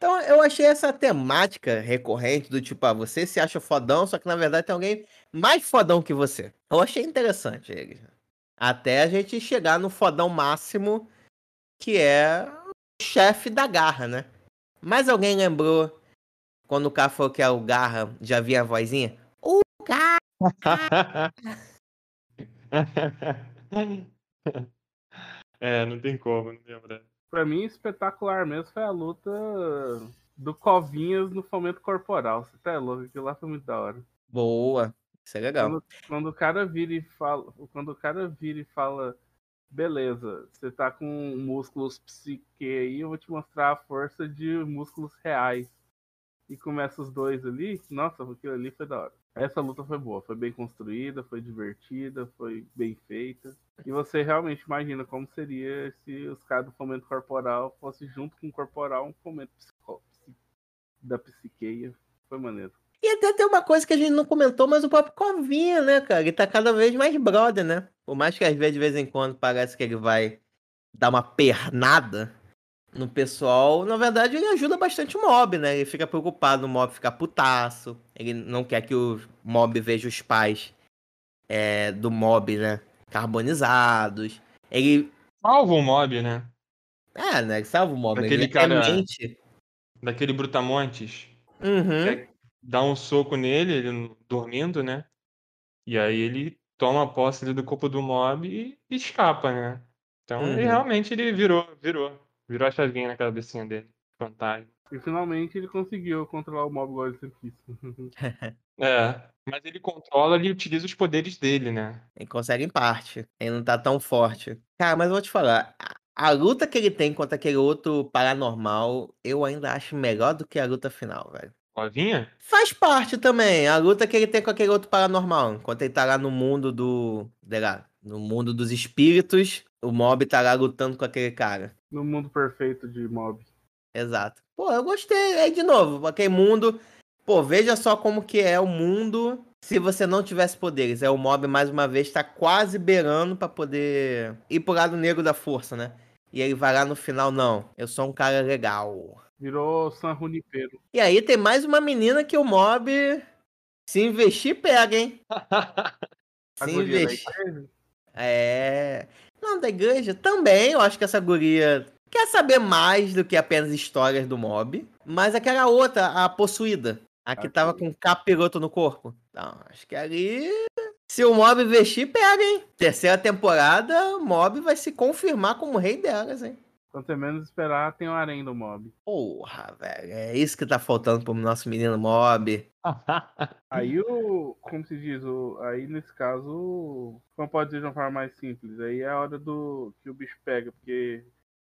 Então eu achei essa temática recorrente do tipo, ah, você se acha fodão, só que na verdade tem alguém mais fodão que você. Eu achei interessante ele. Até a gente chegar no fodão máximo, que é o chefe da garra, né? Mas alguém lembrou quando o cara falou que é o garra, já via a vozinha? O garra! é, não tem como, não lembra. Pra mim, espetacular mesmo foi a luta do Covinhas no fomento corporal. Você tá louco? Aquilo lá foi muito da hora. Boa. Isso é legal. Quando, quando o cara vira e fala. Quando o cara vira e fala. Beleza, você tá com músculos psique aí, eu vou te mostrar a força de músculos reais. E começa os dois ali, nossa, aquilo ali foi da hora. Essa luta foi boa, foi bem construída, foi divertida, foi bem feita. E você realmente imagina como seria se os caras do fomento corporal fossem junto com o corporal um fomento da psiqueia. Foi maneiro. E até tem uma coisa que a gente não comentou, mas o próprio Covinha, né, cara? Ele tá cada vez mais brother, né? Por mais que às vezes, de vez em quando, parece que ele vai dar uma pernada no pessoal, na verdade ele ajuda bastante o mob, né? Ele fica preocupado no mob ficar putaço. Ele não quer que o mob veja os pais é, do mob, né? Carbonizados. Ele. Salva o mob, né? É, né? Ele salva o mob. Aquele ele cara- até mente. Daquele Brutamontes. Uhum. É, dá um soco nele, ele dormindo, né? E aí ele toma posse do corpo do mob e escapa, né? Então ele Uhum. realmente ele virou, virou. Virou a chavinha na cabecinha dele. Fantasma. E finalmente ele conseguiu controlar o mob igual ele sempre quis. É. Mas ele controla e utiliza os poderes dele, né? Ele consegue em parte. Ele não tá tão forte. Cara, mas eu vou te falar. a- luta que ele tem contra aquele outro paranormal, eu ainda acho melhor do que a luta final, velho. Ovinha? Faz parte também, a luta que ele tem com aquele outro paranormal. Enquanto ele tá lá no mundo do. sei lá, no mundo dos espíritos, o mob tá lá lutando com aquele cara. No mundo perfeito de mob. Exato. Pô, eu gostei. Aí, de novo, aquele mundo. Pô, veja só como que é o mundo se você não tivesse poderes. É o mob, mais uma vez, tá quase beirando pra poder ir pro lado negro da força, né? E ele vai lá no final, não. Eu sou um cara legal. Virou San Junipero. E aí tem mais uma menina que o mob, se investir, pega, hein? Se da investir. É. Não, da igreja também. Eu acho que essa guria quer saber mais do que apenas histórias do mob. Mas aquela outra, a possuída. A que tava com um capiroto no corpo. Então, acho que ali. Se o mob investir, pega, hein? Terceira temporada, o mob vai se confirmar como rei delas, hein? Quando você menos esperar, tem o harém do mob. Porra, velho. É isso que tá faltando pro nosso menino mob. Aí o. Como se diz? O, aí nesse caso. Como pode dizer de uma forma mais simples? Aí é a hora do que o bicho pega, porque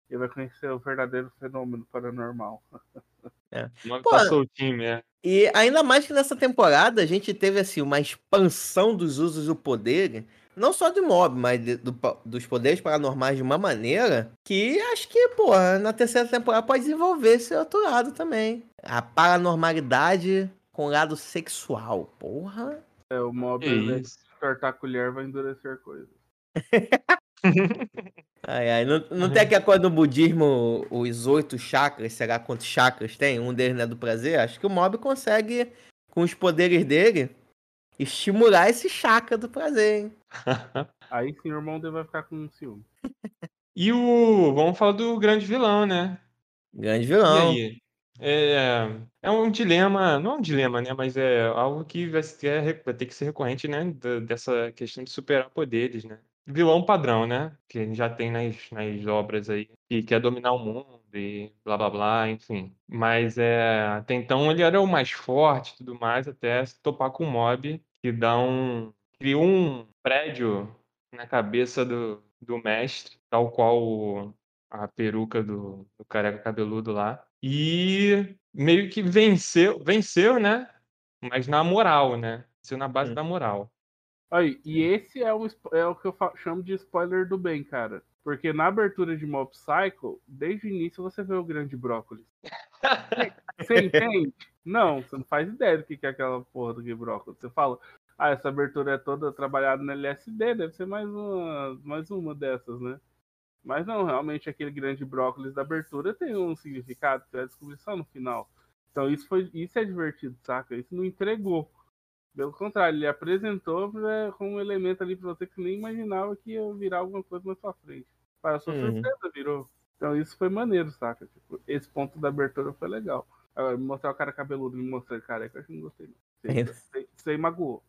ele vai conhecer o verdadeiro fenômeno paranormal. O mob Pô, tá soltinho mesmo. E ainda mais que nessa temporada a gente teve assim uma expansão dos usos do poder, não só de mob, mas de- do dos poderes paranormais de uma maneira que acho que, pô, na terceira temporada pode desenvolver esse outro lado também. A paranormalidade com lado sexual, porra. É, o mob, de cortar a colher, vai endurecer coisas. Ai, ai, não, não tem aquela coisa no budismo, os oito chakras, será quantos chakras tem? Um deles não é do prazer? Acho que o mob consegue, com os poderes dele, estimular esse chakra do prazer, hein? Aí sim o irmão dele vai ficar com ciúme. E o. Vamos falar do grande vilão, né? Grande E vilão. aí? É, é um dilema, não é um dilema, né? Mas é algo que vai, ser, vai ter que ser recorrente, né? Dessa questão de superar poderes, né? Vilão padrão, né? Que a gente já tem nas, nas obras aí, que quer dominar o mundo e blá blá blá, enfim. Mas é, até então ele era o mais forte e tudo mais, até se topar com o mob, que dá um. criou um prédio na cabeça do, do mestre, tal qual o- a peruca do, do careca cabeludo lá. E meio que venceu, venceu, né? Mas na moral, né? Venceu na base Hum. da moral. Aí, e esse é o, é o que eu chamo de spoiler do bem, cara. Porque na abertura de Mob Psycho, desde o início você vê o grande brócolis. Você entende? Não, você não faz ideia do que que é aquela porra do brócolis. Você fala, ah, essa abertura é toda trabalhada no LSD, deve ser mais uma, mais uma dessas, né? Mas não, realmente aquele grande brócolis da abertura tem um significado que você vai descobrir só no final. Então isso foi, isso é divertido, saca? Isso não entregou. Pelo contrário, ele apresentou pra- como um elemento ali pra você que nem imaginava que ia virar alguma coisa na sua frente. Para sua uhum. surpresa, virou. Então isso foi maneiro, saca? Tipo, esse ponto da abertura foi legal. Agora, mostrar o cara cabeludo me mostrar careca, eu acho que não gostei. Não. Você, você magoou.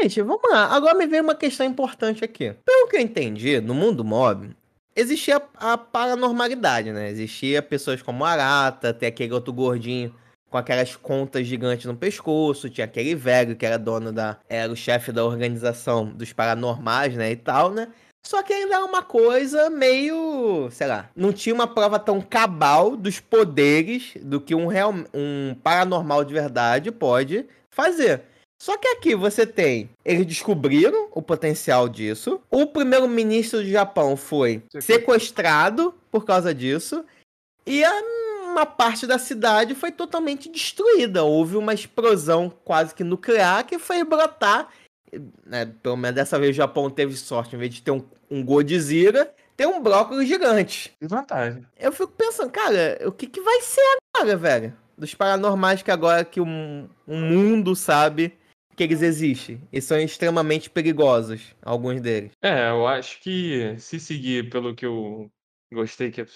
Gente, vamos lá. Agora me vem uma questão importante aqui. Pelo que eu entendi, no mundo mob, existia a paranormalidade, né? Existia pessoas como Arata, até aquele outro gordinho com aquelas contas gigantes no pescoço, tinha aquele velho que era dono da. era o chefe da organização dos paranormais, né? E tal, né? Só que ainda é uma coisa meio, sei lá, não tinha uma prova tão cabal dos poderes do que um, real, um paranormal de verdade pode fazer. Só que aqui você tem. Eles descobriram o potencial disso. O primeiro-ministro do Japão foi sequestrado por causa disso. E a- uma parte da cidade foi totalmente destruída. Houve uma explosão quase que nuclear que foi brotar. né, pelo menos dessa vez o Japão teve sorte. Em vez de ter um, um Godzilla, tem um brócolis gigante. Que vantagem. Eu fico pensando, cara, o que, que vai ser agora, velho? Dos paranormais que agora que um, um mundo sabe que eles existem. E são extremamente perigosos, alguns deles. É, eu acho que se seguir pelo que eu gostei que é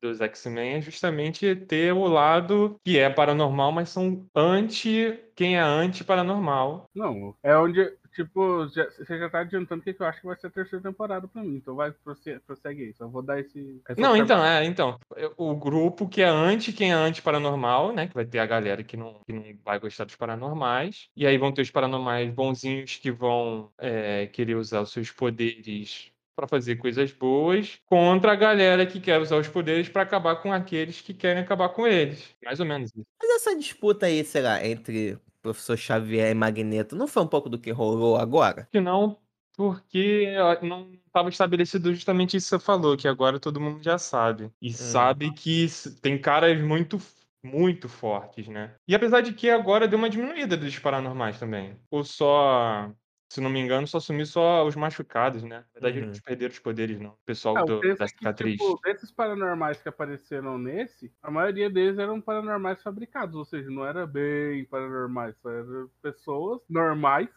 dos X-Men é justamente ter o lado que é paranormal, mas são anti. Quem é anti-paranormal. Não, é onde. tipo, já- você já tá adiantando o que eu acho que vai ser a terceira temporada pra mim. Então vai, prossegue, prossegue aí. Só vou dar esse. Não, então, é, então. O grupo que é anti, quem é anti-paranormal, né? Que vai ter a galera que não, que não vai gostar dos paranormais. E aí vão ter os paranormais bonzinhos que vão é, querer usar os seus poderes pra fazer coisas boas, contra a galera que quer usar os poderes pra acabar com aqueles que querem acabar com eles. Mais ou menos isso. Mas essa disputa aí, sei lá, entre professor Xavier e Magneto, não foi um pouco do que rolou agora? que não, porque não estava estabelecido justamente isso que você falou, que agora todo mundo já sabe. E sabe que tem caras muito, muito fortes, né? E apesar de que agora deu uma diminuída dos paranormais também. Ou só, se não me engano, só sumiu só os machucados, né? Na verdade, Uhum. eles não perderam os poderes, não. O pessoal É, do- da que, cicatriz. tipo, desses paranormais que apareceram nesse, a maioria deles eram paranormais fabricados, ou seja, não era bem paranormais, só eram pessoas normais,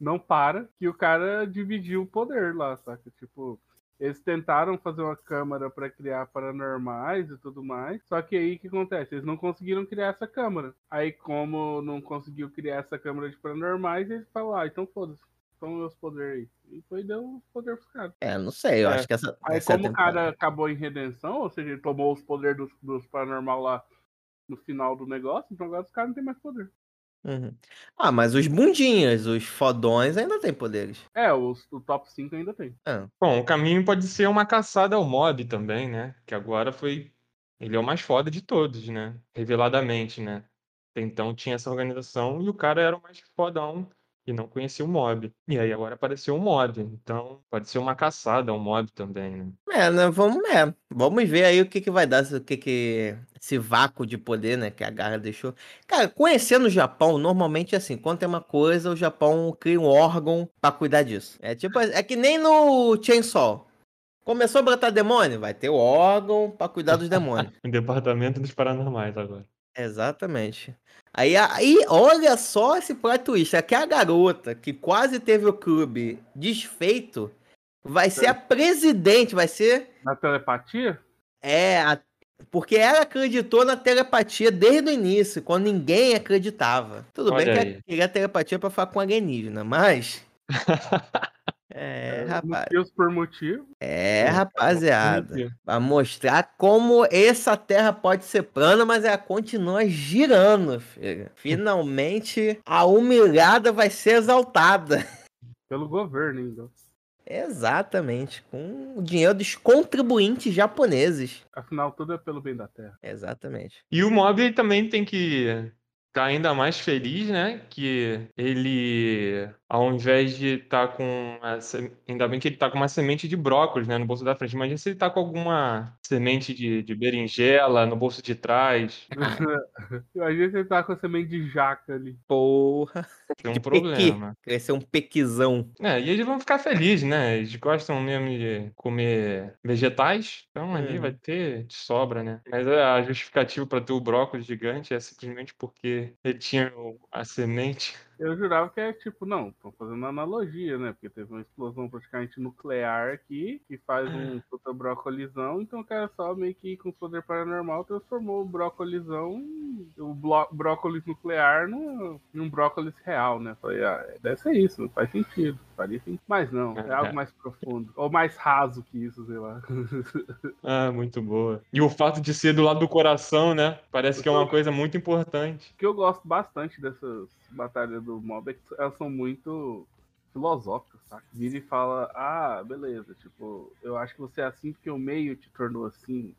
não para, que o cara dividiu o poder lá, saca? Tipo, eles tentaram fazer uma câmara pra criar paranormais e tudo mais, só que aí o que acontece? Eles não conseguiram criar essa câmara. Aí, como não conseguiu criar essa câmara de paranormais, eles falaram, ah, então foda-se, toma meus poderes aí. E foi deu o poder pros caras. É, não sei, eu É. acho que essa. Aí, essa é como o cara acabou em redenção, ou seja, ele tomou os poderes dos, dos paranormal lá no final do negócio, então agora os caras não tem mais poder. Uhum. Ah, mas os bundinhas, os fodões ainda têm poderes. É, os, o top 5 ainda tem. Ah, Bom, o caminho pode ser uma caçada ao mob também, né? Que agora foi. Ele é o mais foda de todos, né? Reveladamente, né? Então tinha essa organização e o cara era o mais fodão e não conhecia o mob. E aí agora apareceu o mob. Então pode ser uma caçada ao mob também, né? É, né? Vamos, é, vamos ver aí o que, que vai dar, o que que esse vácuo de poder, né, que a Garra deixou. Cara, conhecendo o Japão, normalmente é assim, quando tem uma coisa, o Japão cria um órgão pra cuidar disso. É tipo, é que nem no Chainsaw. Começou a brotar demônio, vai ter o órgão pra cuidar dos demônios. O departamento dos paranormais agora. Exatamente. Aí, aí, olha só esse plot twist. Aqui a garota que quase teve o clube desfeito vai ser a presidente, vai ser Na telepatia? É, a- porque ela acreditou na telepatia desde o início, quando ninguém acreditava. Tudo bem Olha que aí. ela queria telepatia pra falar com alienígena, mas. É, rapaz. Motivos por motivo. É, É, rapaziada. Pra mostrar como essa terra pode ser plana, mas ela continua girando, filho. Finalmente, a humilhada vai ser exaltada. Pelo governo ainda. Exatamente. Com o dinheiro dos contribuintes japoneses. Afinal, tudo é pelo bem da Terra. Exatamente. E o mob também tem que estar ainda mais feliz, né? Que ele, ao invés de estar com. a se- Ainda bem que ele tá com uma semente de brócolis, né? No bolso da frente. Imagina se ele tá com alguma semente de, de berinjela no bolso de trás. Imagina você tá com a semente de jaca ali. Porra. Tem um De pequi. problema. Crescer um pequizão. É, e eles vão ficar felizes, né? Eles gostam mesmo de comer vegetais, então ali Uhum. vai ter de sobra, né? Mas a justificativa para ter o brócolis gigante é simplesmente porque ele tinha a semente. Eu jurava que é tipo, não, tô fazendo analogia, né? Porque teve uma explosão praticamente nuclear aqui, que faz um puta brócolizão, então o cara só meio que com poder paranormal transformou o brócolizão, em- o brócolis nuclear num, em um brócolis real, né? Falei, ah, deve ser isso, não faz sentido. Mas não, é algo mais profundo. Ou mais raso que isso, sei lá. Ah, muito boa. E o fato de ser do lado do coração, né? Parece que é uma coisa muito importante. O que eu gosto bastante dessas batalhas do mob é que elas são muito filosóficas, sabe? Vira e fala, ah, beleza, tipo, eu acho que você é assim porque o meio te tornou assim.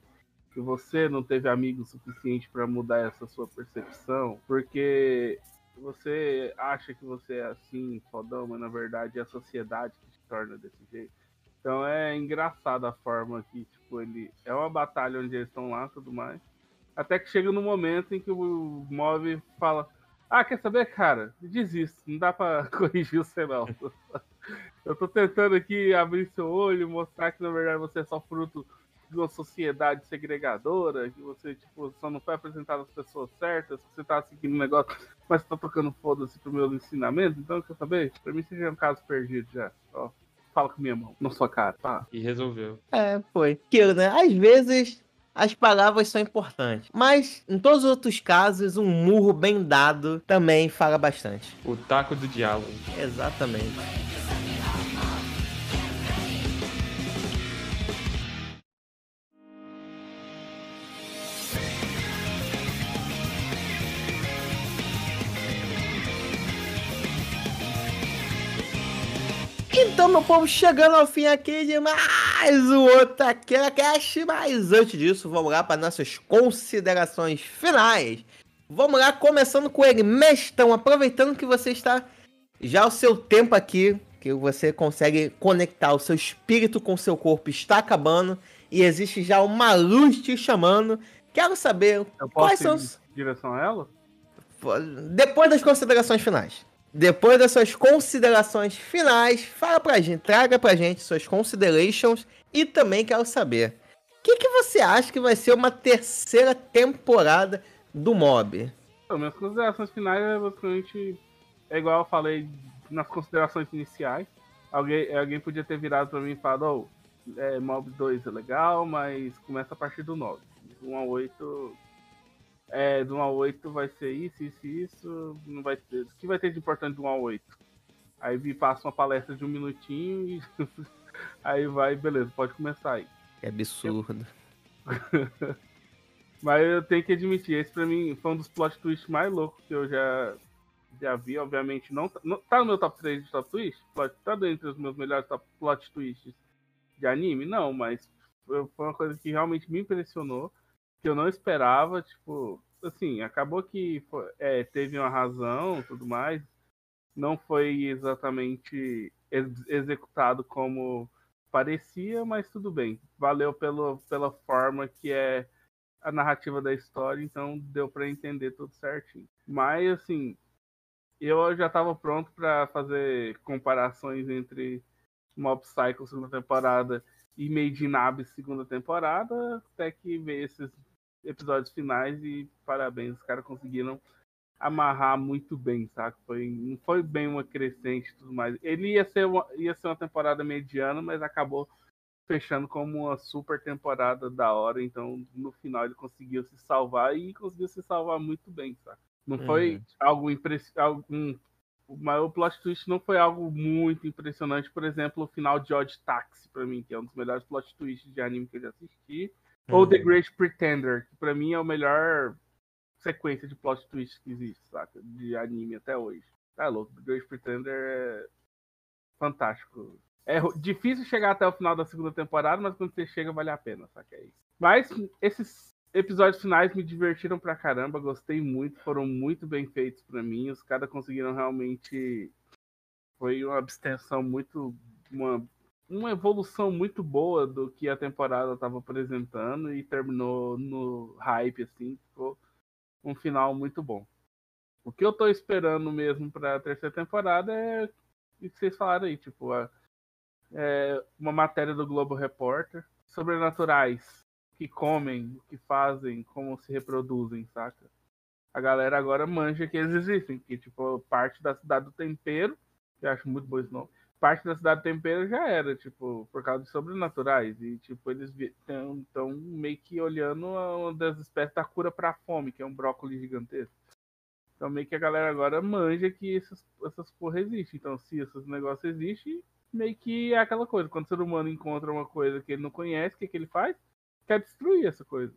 Que você não teve amigos suficiente pra mudar essa sua percepção, porque você acha que você é assim, fodão, mas na verdade é a sociedade que te torna desse jeito. Então é engraçada a forma que, tipo, ele. É uma batalha onde eles estão lá tudo mais. Até que chega no momento em que o Mob fala: Ah, quer saber, cara? Desisto, não dá pra corrigir você não. Eu tô tentando aqui abrir seu olho, mostrar que na verdade você é só fruto de uma sociedade segregadora, que você, tipo, só não foi apresentado às pessoas certas, que você tá seguindo um negócio, mas tá tocando foda-se pro meu ensinamento, então quer saber? Pra mim você já é um caso perdido já. Ó, fala com minha mão, na sua cara, tá? E resolveu. É, foi. Aquilo, né? Às vezes as palavras são importantes. Mas, em todos os outros casos, um murro bem dado também fala bastante. O taco do diálogo. Exatamente. Meu povo, chegando ao fim aqui de mais um Otaqueira Cast. Mas antes disso, vamos lá para nossas considerações finais. Vamos lá, começando com ele, Mestão. Aproveitando que você está já o seu tempo aqui, que você consegue conectar o seu espírito com o seu corpo, está acabando e existe já uma luz te chamando. Quero saber Eu posso quais são em os. direção a ela? Depois das considerações finais. Depois das suas considerações finais, fala pra gente, traga pra gente suas considerations e também quero saber o que, que você acha que vai ser uma terceira temporada do Mob? Minhas considerações finais é basicamente é igual eu falei nas considerações iniciais. Alguém, alguém podia ter virado pra mim e falado, oh, é, Mob 2 é legal, mas começa a partir do 9. Do 1 a 8. É, do 1 a 8 vai ser isso, isso isso. Não vai ter. O que vai ter de importante do 1 a 8? Aí vi passa uma palestra de um minutinho e. aí vai, beleza, pode começar aí. Que absurdo. Mas eu tenho que admitir, esse pra mim foi um dos plot twists mais loucos que eu já, já vi. Obviamente, não, tá- não tá no meu top 3 de top twists? Plot- Tá dentro dos meus melhores top plot twists de anime? Não, mas foi uma coisa que realmente me impressionou, que eu não esperava. Tipo, assim, acabou que é, teve uma razão tudo mais. Não foi exatamente ex- executado como parecia, mas tudo bem. Valeu pelo, pela forma que é a narrativa da história, então deu pra entender tudo certinho. Mas assim, eu já tava pronto pra fazer comparações entre Mob Psycho segunda temporada e Made in Abyss segunda temporada, até que veio esses episódios finais e parabéns, os caras conseguiram amarrar muito bem, saca? Foi, não foi bem uma crescente e tudo mais. Ele ia ser uma, ia ser uma temporada mediana, mas acabou fechando como uma super temporada da hora, então no final ele conseguiu se salvar e conseguiu se salvar muito bem, saca? Não foi Uhum. algo impressionante, mas o plot twist não foi algo muito impressionante, por exemplo, o final de Odd Taxi pra mim, que é um dos melhores plot twists de anime que eu já assisti, ou The Great Pretender, que pra mim é o melhor sequência de plot twist que existe, saca? De anime até hoje. Tá louco, The Great Pretender é fantástico. É difícil chegar até o final da segunda temporada, mas quando você chega vale a pena, saca? É isso. Mas esses episódios finais me divertiram pra caramba, gostei muito, foram muito bem feitos pra mim. Os caras conseguiram realmente. Foi uma abstenção muito. Uma, uma evolução muito boa do que a temporada estava apresentando e terminou no hype, assim. Ficou um final muito bom. O que eu tô esperando mesmo pra terceira temporada é o que vocês falaram aí, tipo, a- é, uma matéria do Globo Repórter, sobrenaturais, que comem, o que fazem, como se reproduzem, saca? A galera agora manja que eles existem, que tipo, parte da cidade do tempero, que eu acho muito bom esse nome, parte da cidade do tempero já era, tipo, por causa de sobrenaturais, e tipo, eles estão meio que olhando uma das espécies da cura pra fome, que é um brócolis gigantesco. Então meio que a galera agora manja que essas, essas porra existem. Então se esses negócios existem, meio que é aquela coisa. Quando o ser humano encontra uma coisa que ele não conhece, o que, que ele faz? Quer destruir essa coisa.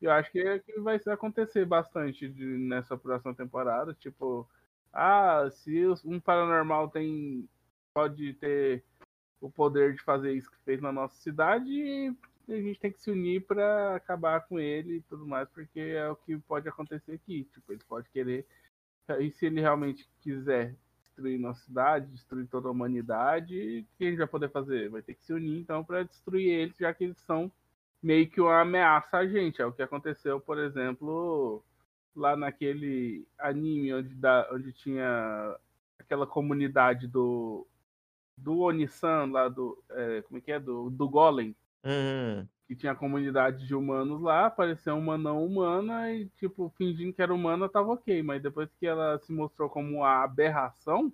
Eu acho que, é que vai acontecer bastante de- nessa próxima temporada. Tipo, ah, se um paranormal tem. Pode ter o poder de fazer isso que fez na nossa cidade, a gente tem que se unir pra acabar com ele e tudo mais, porque é o que pode acontecer aqui. Tipo, ele pode querer. E se ele realmente quiser destruir nossa cidade, destruir toda a humanidade, o que a gente vai poder fazer? Vai ter que se unir então para destruir eles, já que eles são meio que uma ameaça a gente. É o que aconteceu, por exemplo, lá naquele anime onde, da, onde tinha aquela comunidade do do Onisan lá do é, como é que é do, do Golem Hum, que tinha a comunidade de humanos lá, apareceu uma não humana e, tipo, fingindo que era humana, tava ok. Mas depois que ela se mostrou como a aberração,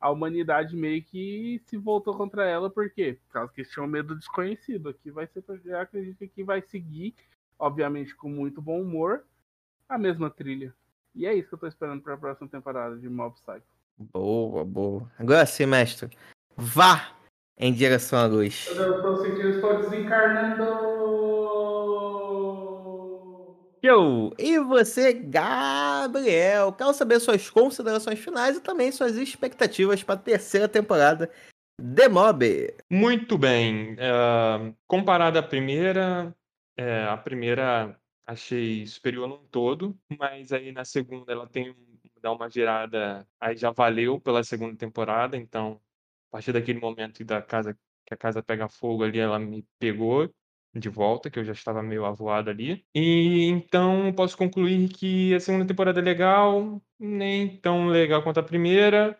a humanidade meio que se voltou contra ela, por quê? Por causa que eles tinham medo do desconhecido. Aqui vai ser, eu acredito que vai seguir obviamente com muito bom humor, a mesma trilha. E é isso que eu tô esperando para a próxima temporada de Mob Psycho. Boa, boa. Agora sim, mestre. Vá em direção à luz. Eu tô sentindo, estou desencarnando. Eu e você, Gabriel. Quero saber suas considerações finais e também suas expectativas para a terceira temporada de Mob. Muito bem. Uh, comparado à primeira, é, a primeira achei superior num todo, mas aí na segunda ela tem dá uma virada, aí já valeu pela segunda temporada, então partir daquele momento da casa que a casa pega fogo ali, ela me pegou de volta, que eu já estava meio avoado ali. E então posso concluir que a segunda temporada é legal, nem tão legal quanto a primeira,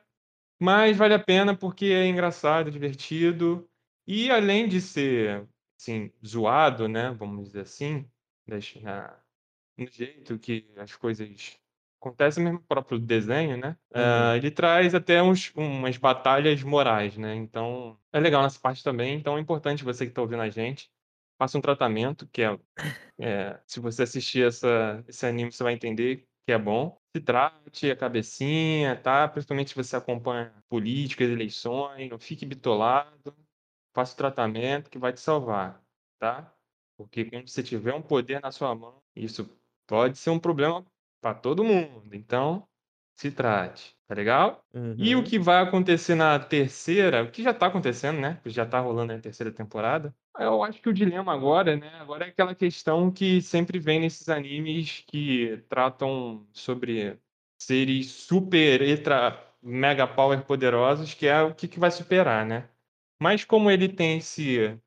mas vale a pena porque é engraçado, divertido. E além de ser, assim, zoado, né, vamos dizer assim, no jeito que as coisas acontecem mesmo no próprio desenho, né? Uhum. Uh, ele traz até uns, umas batalhas morais, né? Então é legal nessa parte também. Então é importante você que está ouvindo a gente faça um tratamento que é, é, se você assistir essa, esse anime você vai entender que é bom. Se trate a cabecinha, tá? Principalmente se você acompanha políticas, eleições, não fique bitolado. Faça o tratamento que vai te salvar, tá? Porque quando você tiver um poder na sua mão, isso pode ser um problema para todo mundo. Então, se trate, tá legal? Uhum. E o uhum. que vai acontecer na terceira, o que já tá acontecendo, né? Já tá rolando na terceira temporada. Eu acho que o dilema agora, né? Agora é aquela questão que sempre vem nesses animes que tratam sobre seres super, extra, mega power poderosos, que é o que, que vai superar, né? Mas como ele tem esse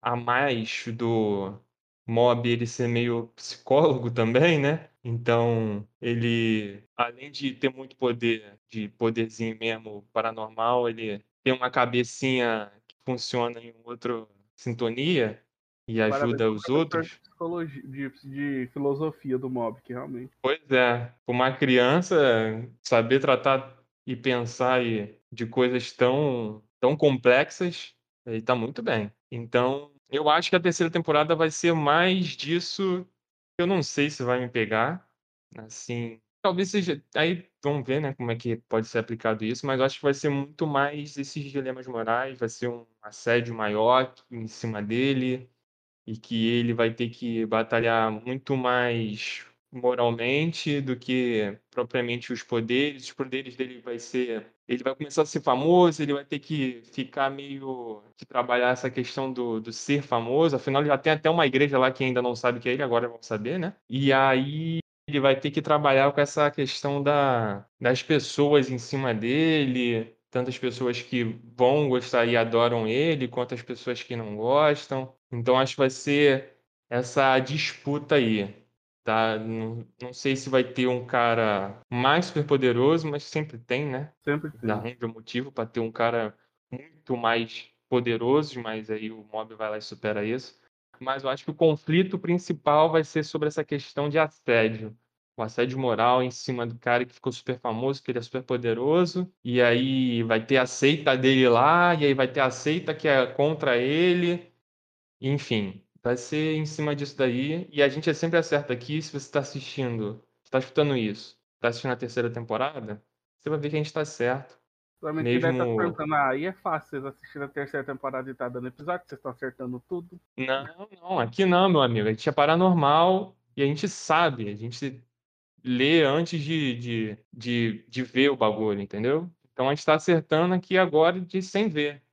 a mais do Mob ele ser meio psicólogo também, né? Então, ele, além de ter muito poder, de poderzinho mesmo paranormal, ele tem uma cabecinha que funciona em outra sintonia e ajuda os outros. De, de, filosofia do mob, que realmente. Pois é, uma criança saber tratar e pensar de coisas tão, tão complexas, ele tá muito bem. Então, eu acho que a terceira temporada vai ser mais disso. Eu não sei se vai me pegar. Assim, talvez seja. Aí vamos ver, né, como é que pode ser aplicado isso, mas eu acho que vai ser muito mais esses dilemas morais, vai ser um assédio maior em cima dele, e que ele vai ter que batalhar muito mais moralmente do que propriamente os poderes. Os poderes dele vai ser, ele vai começar a ser famoso, ele vai ter que ficar meio que trabalhar essa questão do, do ser famoso. Afinal, já tem até uma igreja lá que ainda não sabe que é ele, agora vão saber, né? E aí ele vai ter que trabalhar com essa questão da, das pessoas em cima dele, tantas pessoas que vão gostar e adoram ele, quanto as pessoas que não gostam. Então acho que vai ser essa disputa aí tá? Não, não sei se vai ter um cara mais super poderoso, mas sempre tem, né? Sempre tem. Arranja motivo para ter um cara muito mais poderoso, mas aí o mob vai lá e supera isso. Mas eu acho que o conflito principal vai ser sobre essa questão de assédio. O assédio moral em cima do cara que ficou super famoso, que ele é super poderoso, e aí vai ter a seita dele lá, e aí vai ter a seita que é contra ele. Enfim, Vai ser em cima disso daí. E a gente é sempre acerta aqui. Se você está assistindo, está escutando isso, está assistindo a terceira temporada, você vai ver que a gente está certo. Provavelmente Mesmo... deve estar tá perguntando, ah, aí é fácil vocês assistirem a terceira temporada e tá dando episódio, vocês estão acertando tudo. Não, não, aqui não, meu amigo. A gente é paranormal e a gente sabe, a gente lê antes de, de, de, de ver o bagulho, entendeu? Então a gente está acertando aqui agora de sem ver.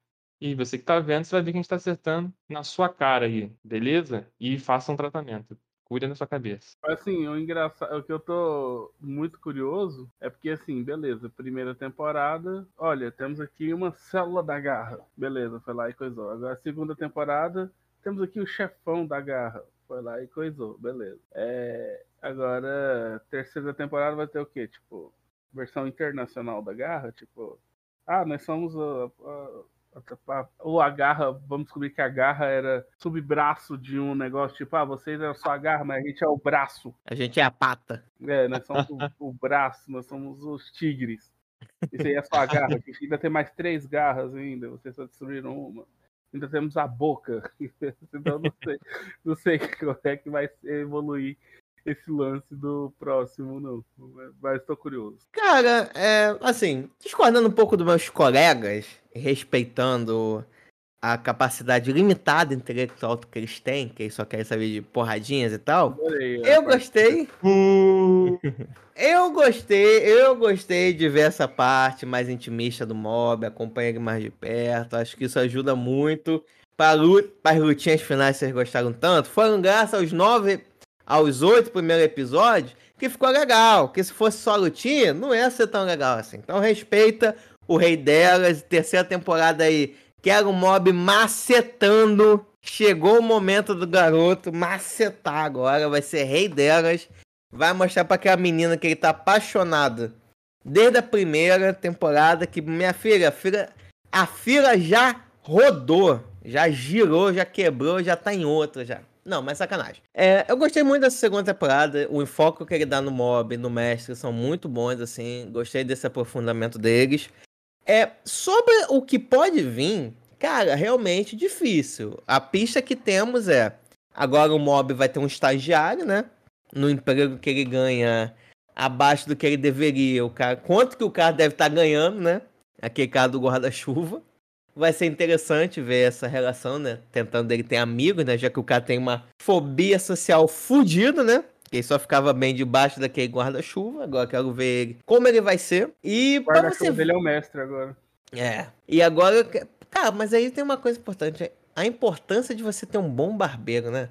E você que está vendo, você vai ver que a gente está acertando na sua cara aí, beleza? E faça um tratamento. Cuida da sua cabeça. Assim, o engraçado, o que eu tô muito curioso é porque, assim, beleza, primeira temporada, olha, temos aqui uma célula da garra. Beleza, foi lá e coisou. Agora, segunda temporada, temos aqui o chefão da garra. Foi lá e coisou, beleza. É, agora, terceira temporada vai ter o quê? Tipo, versão internacional da garra? Tipo, ah, nós somos a, a ou a garra, vamos descobrir que a garra era subbraço de um negócio, tipo, ah, vocês eram só a garra, mas a gente é o braço. A gente é a pata. É, nós somos o, o braço, nós somos os tigres. Isso aí é só a garra, a ainda tem mais três garras ainda, vocês só destruíram uma. ainda temos a boca. então não sei, não sei como é que vai evoluir esse lance do próximo, não. Mas tô curioso. Cara, é, assim, discordando um pouco dos meus colegas, respeitando a capacidade limitada intelectual que eles têm, que eles só querem saber de porradinhas e tal. Adorei, Eu gostei. Uh, Eu gostei, eu gostei de ver essa parte mais intimista do mob, acompanhar ele mais de perto. Acho que isso ajuda muito. Para as lutinhas finais que vocês gostaram tanto, foram graças aos nove, aos oito primeiros episódios, que ficou legal. Que se fosse só lutinha, não ia ser tão legal assim. Então respeita o rei delas, terceira temporada aí. Quero o mob macetando. Chegou o momento do garoto macetar agora, vai ser rei delas vai mostrar pra aquela menina que ele tá apaixonado desde a primeira temporada que minha filha, a filha, a fila já rodou, já girou, já quebrou, já tá em outra já. Não, mas sacanagem. É, eu gostei muito dessa segunda temporada. O enfoque que ele dá no mob, no mestre, são muito bons, assim. Gostei desse aprofundamento deles. É, sobre o que pode vir, cara, realmente difícil. A pista que temos é. Agora o mob vai ter um estagiário, né? no emprego que ele ganha abaixo do que ele deveria, o cara, quanto que o cara deve estar ganhando, né? Aquele cara do guarda-chuva. Vai ser interessante ver essa relação, né? Tentando ele ter amigos, né? Já que o cara tem uma fobia social fodida, né? Que ele só ficava bem debaixo daquele guarda-chuva. Agora quero ver ele, como ele vai ser. E O guarda-chuva você dele é o mestre agora. é. E agora, cara, mas aí tem uma coisa importante. A importância de você ter um bom barbeiro, né?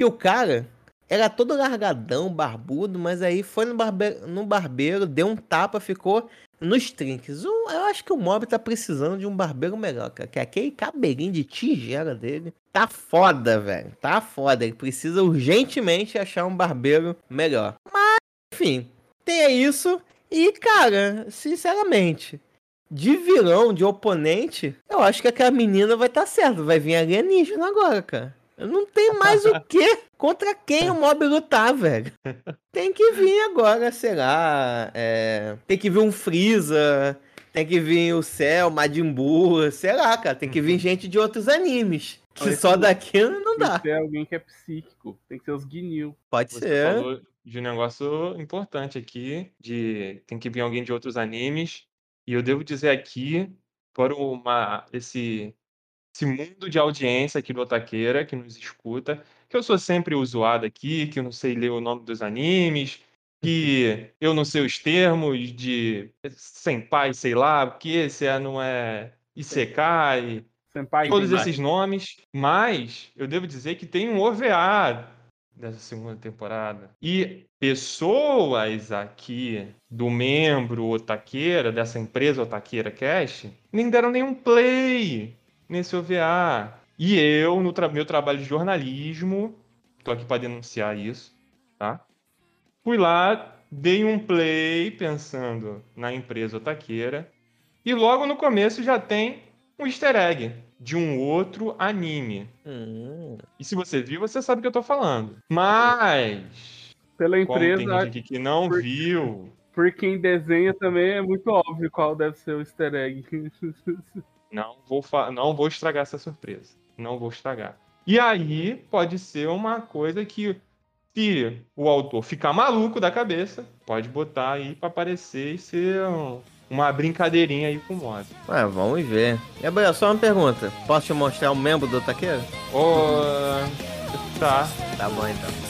E o cara era todo largadão, barbudo, mas aí foi no barbeiro, no barbeiro deu um tapa, ficou nos trinques. Um- Eu acho que o Mob tá precisando de um barbeiro melhor, cara. Que aquele cabelinho de tigela dele tá foda, velho. Tá foda. Ele precisa urgentemente achar um barbeiro melhor. Mas, enfim, tem isso. E, cara, sinceramente, de vilão, de oponente, eu acho que aquela menina vai estar tá certa. Vai vir alienígena agora, cara. Não tenho mais o que contra quem o mob lutar, velho. Tem que vir agora, sei lá. é, Tem que vir um Freeza. Tem que vir o Cell, Majin Buu, sei lá, cara. Tem que vir gente de outros animes. Que Olha, só daqui não Tem dá. que ser alguém que é psíquico. Tem que ser os Guinil. Pode você ser. falou de um negócio importante aqui, de tem que vir alguém de outros animes. E eu devo dizer aqui, para uma, esse, esse mundo de audiência aqui do Otaqueira, que nos escuta, que eu sou sempre o zoado aqui, que eu não sei ler o nome dos animes, que eu não sei os termos de senpai, sei lá, o que, se é, não é Isekai, Senpai. todos esses nomes, mas eu devo dizer que tem um OVA dessa segunda temporada. E pessoas aqui do membro Otaqueira, dessa empresa Otaqueira Cast, nem deram nenhum play nesse OVA. E eu, no tra- meu trabalho de jornalismo, tô aqui para denunciar isso, tá? Fui lá, dei um play pensando na empresa Otaqueira, e logo no começo já tem um easter egg de um outro anime. Hum, E se você viu, você sabe o que eu tô falando. Mas, Pela como tem empresa, gente aqui que não por- viu, por quem desenha também é muito óbvio qual deve ser o easter egg. não vou, não vou estragar essa surpresa. Não vou estragar. E aí, pode ser uma coisa que, se o autor ficar maluco da cabeça, pode botar aí pra aparecer e ser um- uma brincadeirinha aí com o mob. ué, vamos ver. Gabriel, só uma pergunta. Posso te mostrar um membro do Taqueiro? Ô, tá. Tá bom então.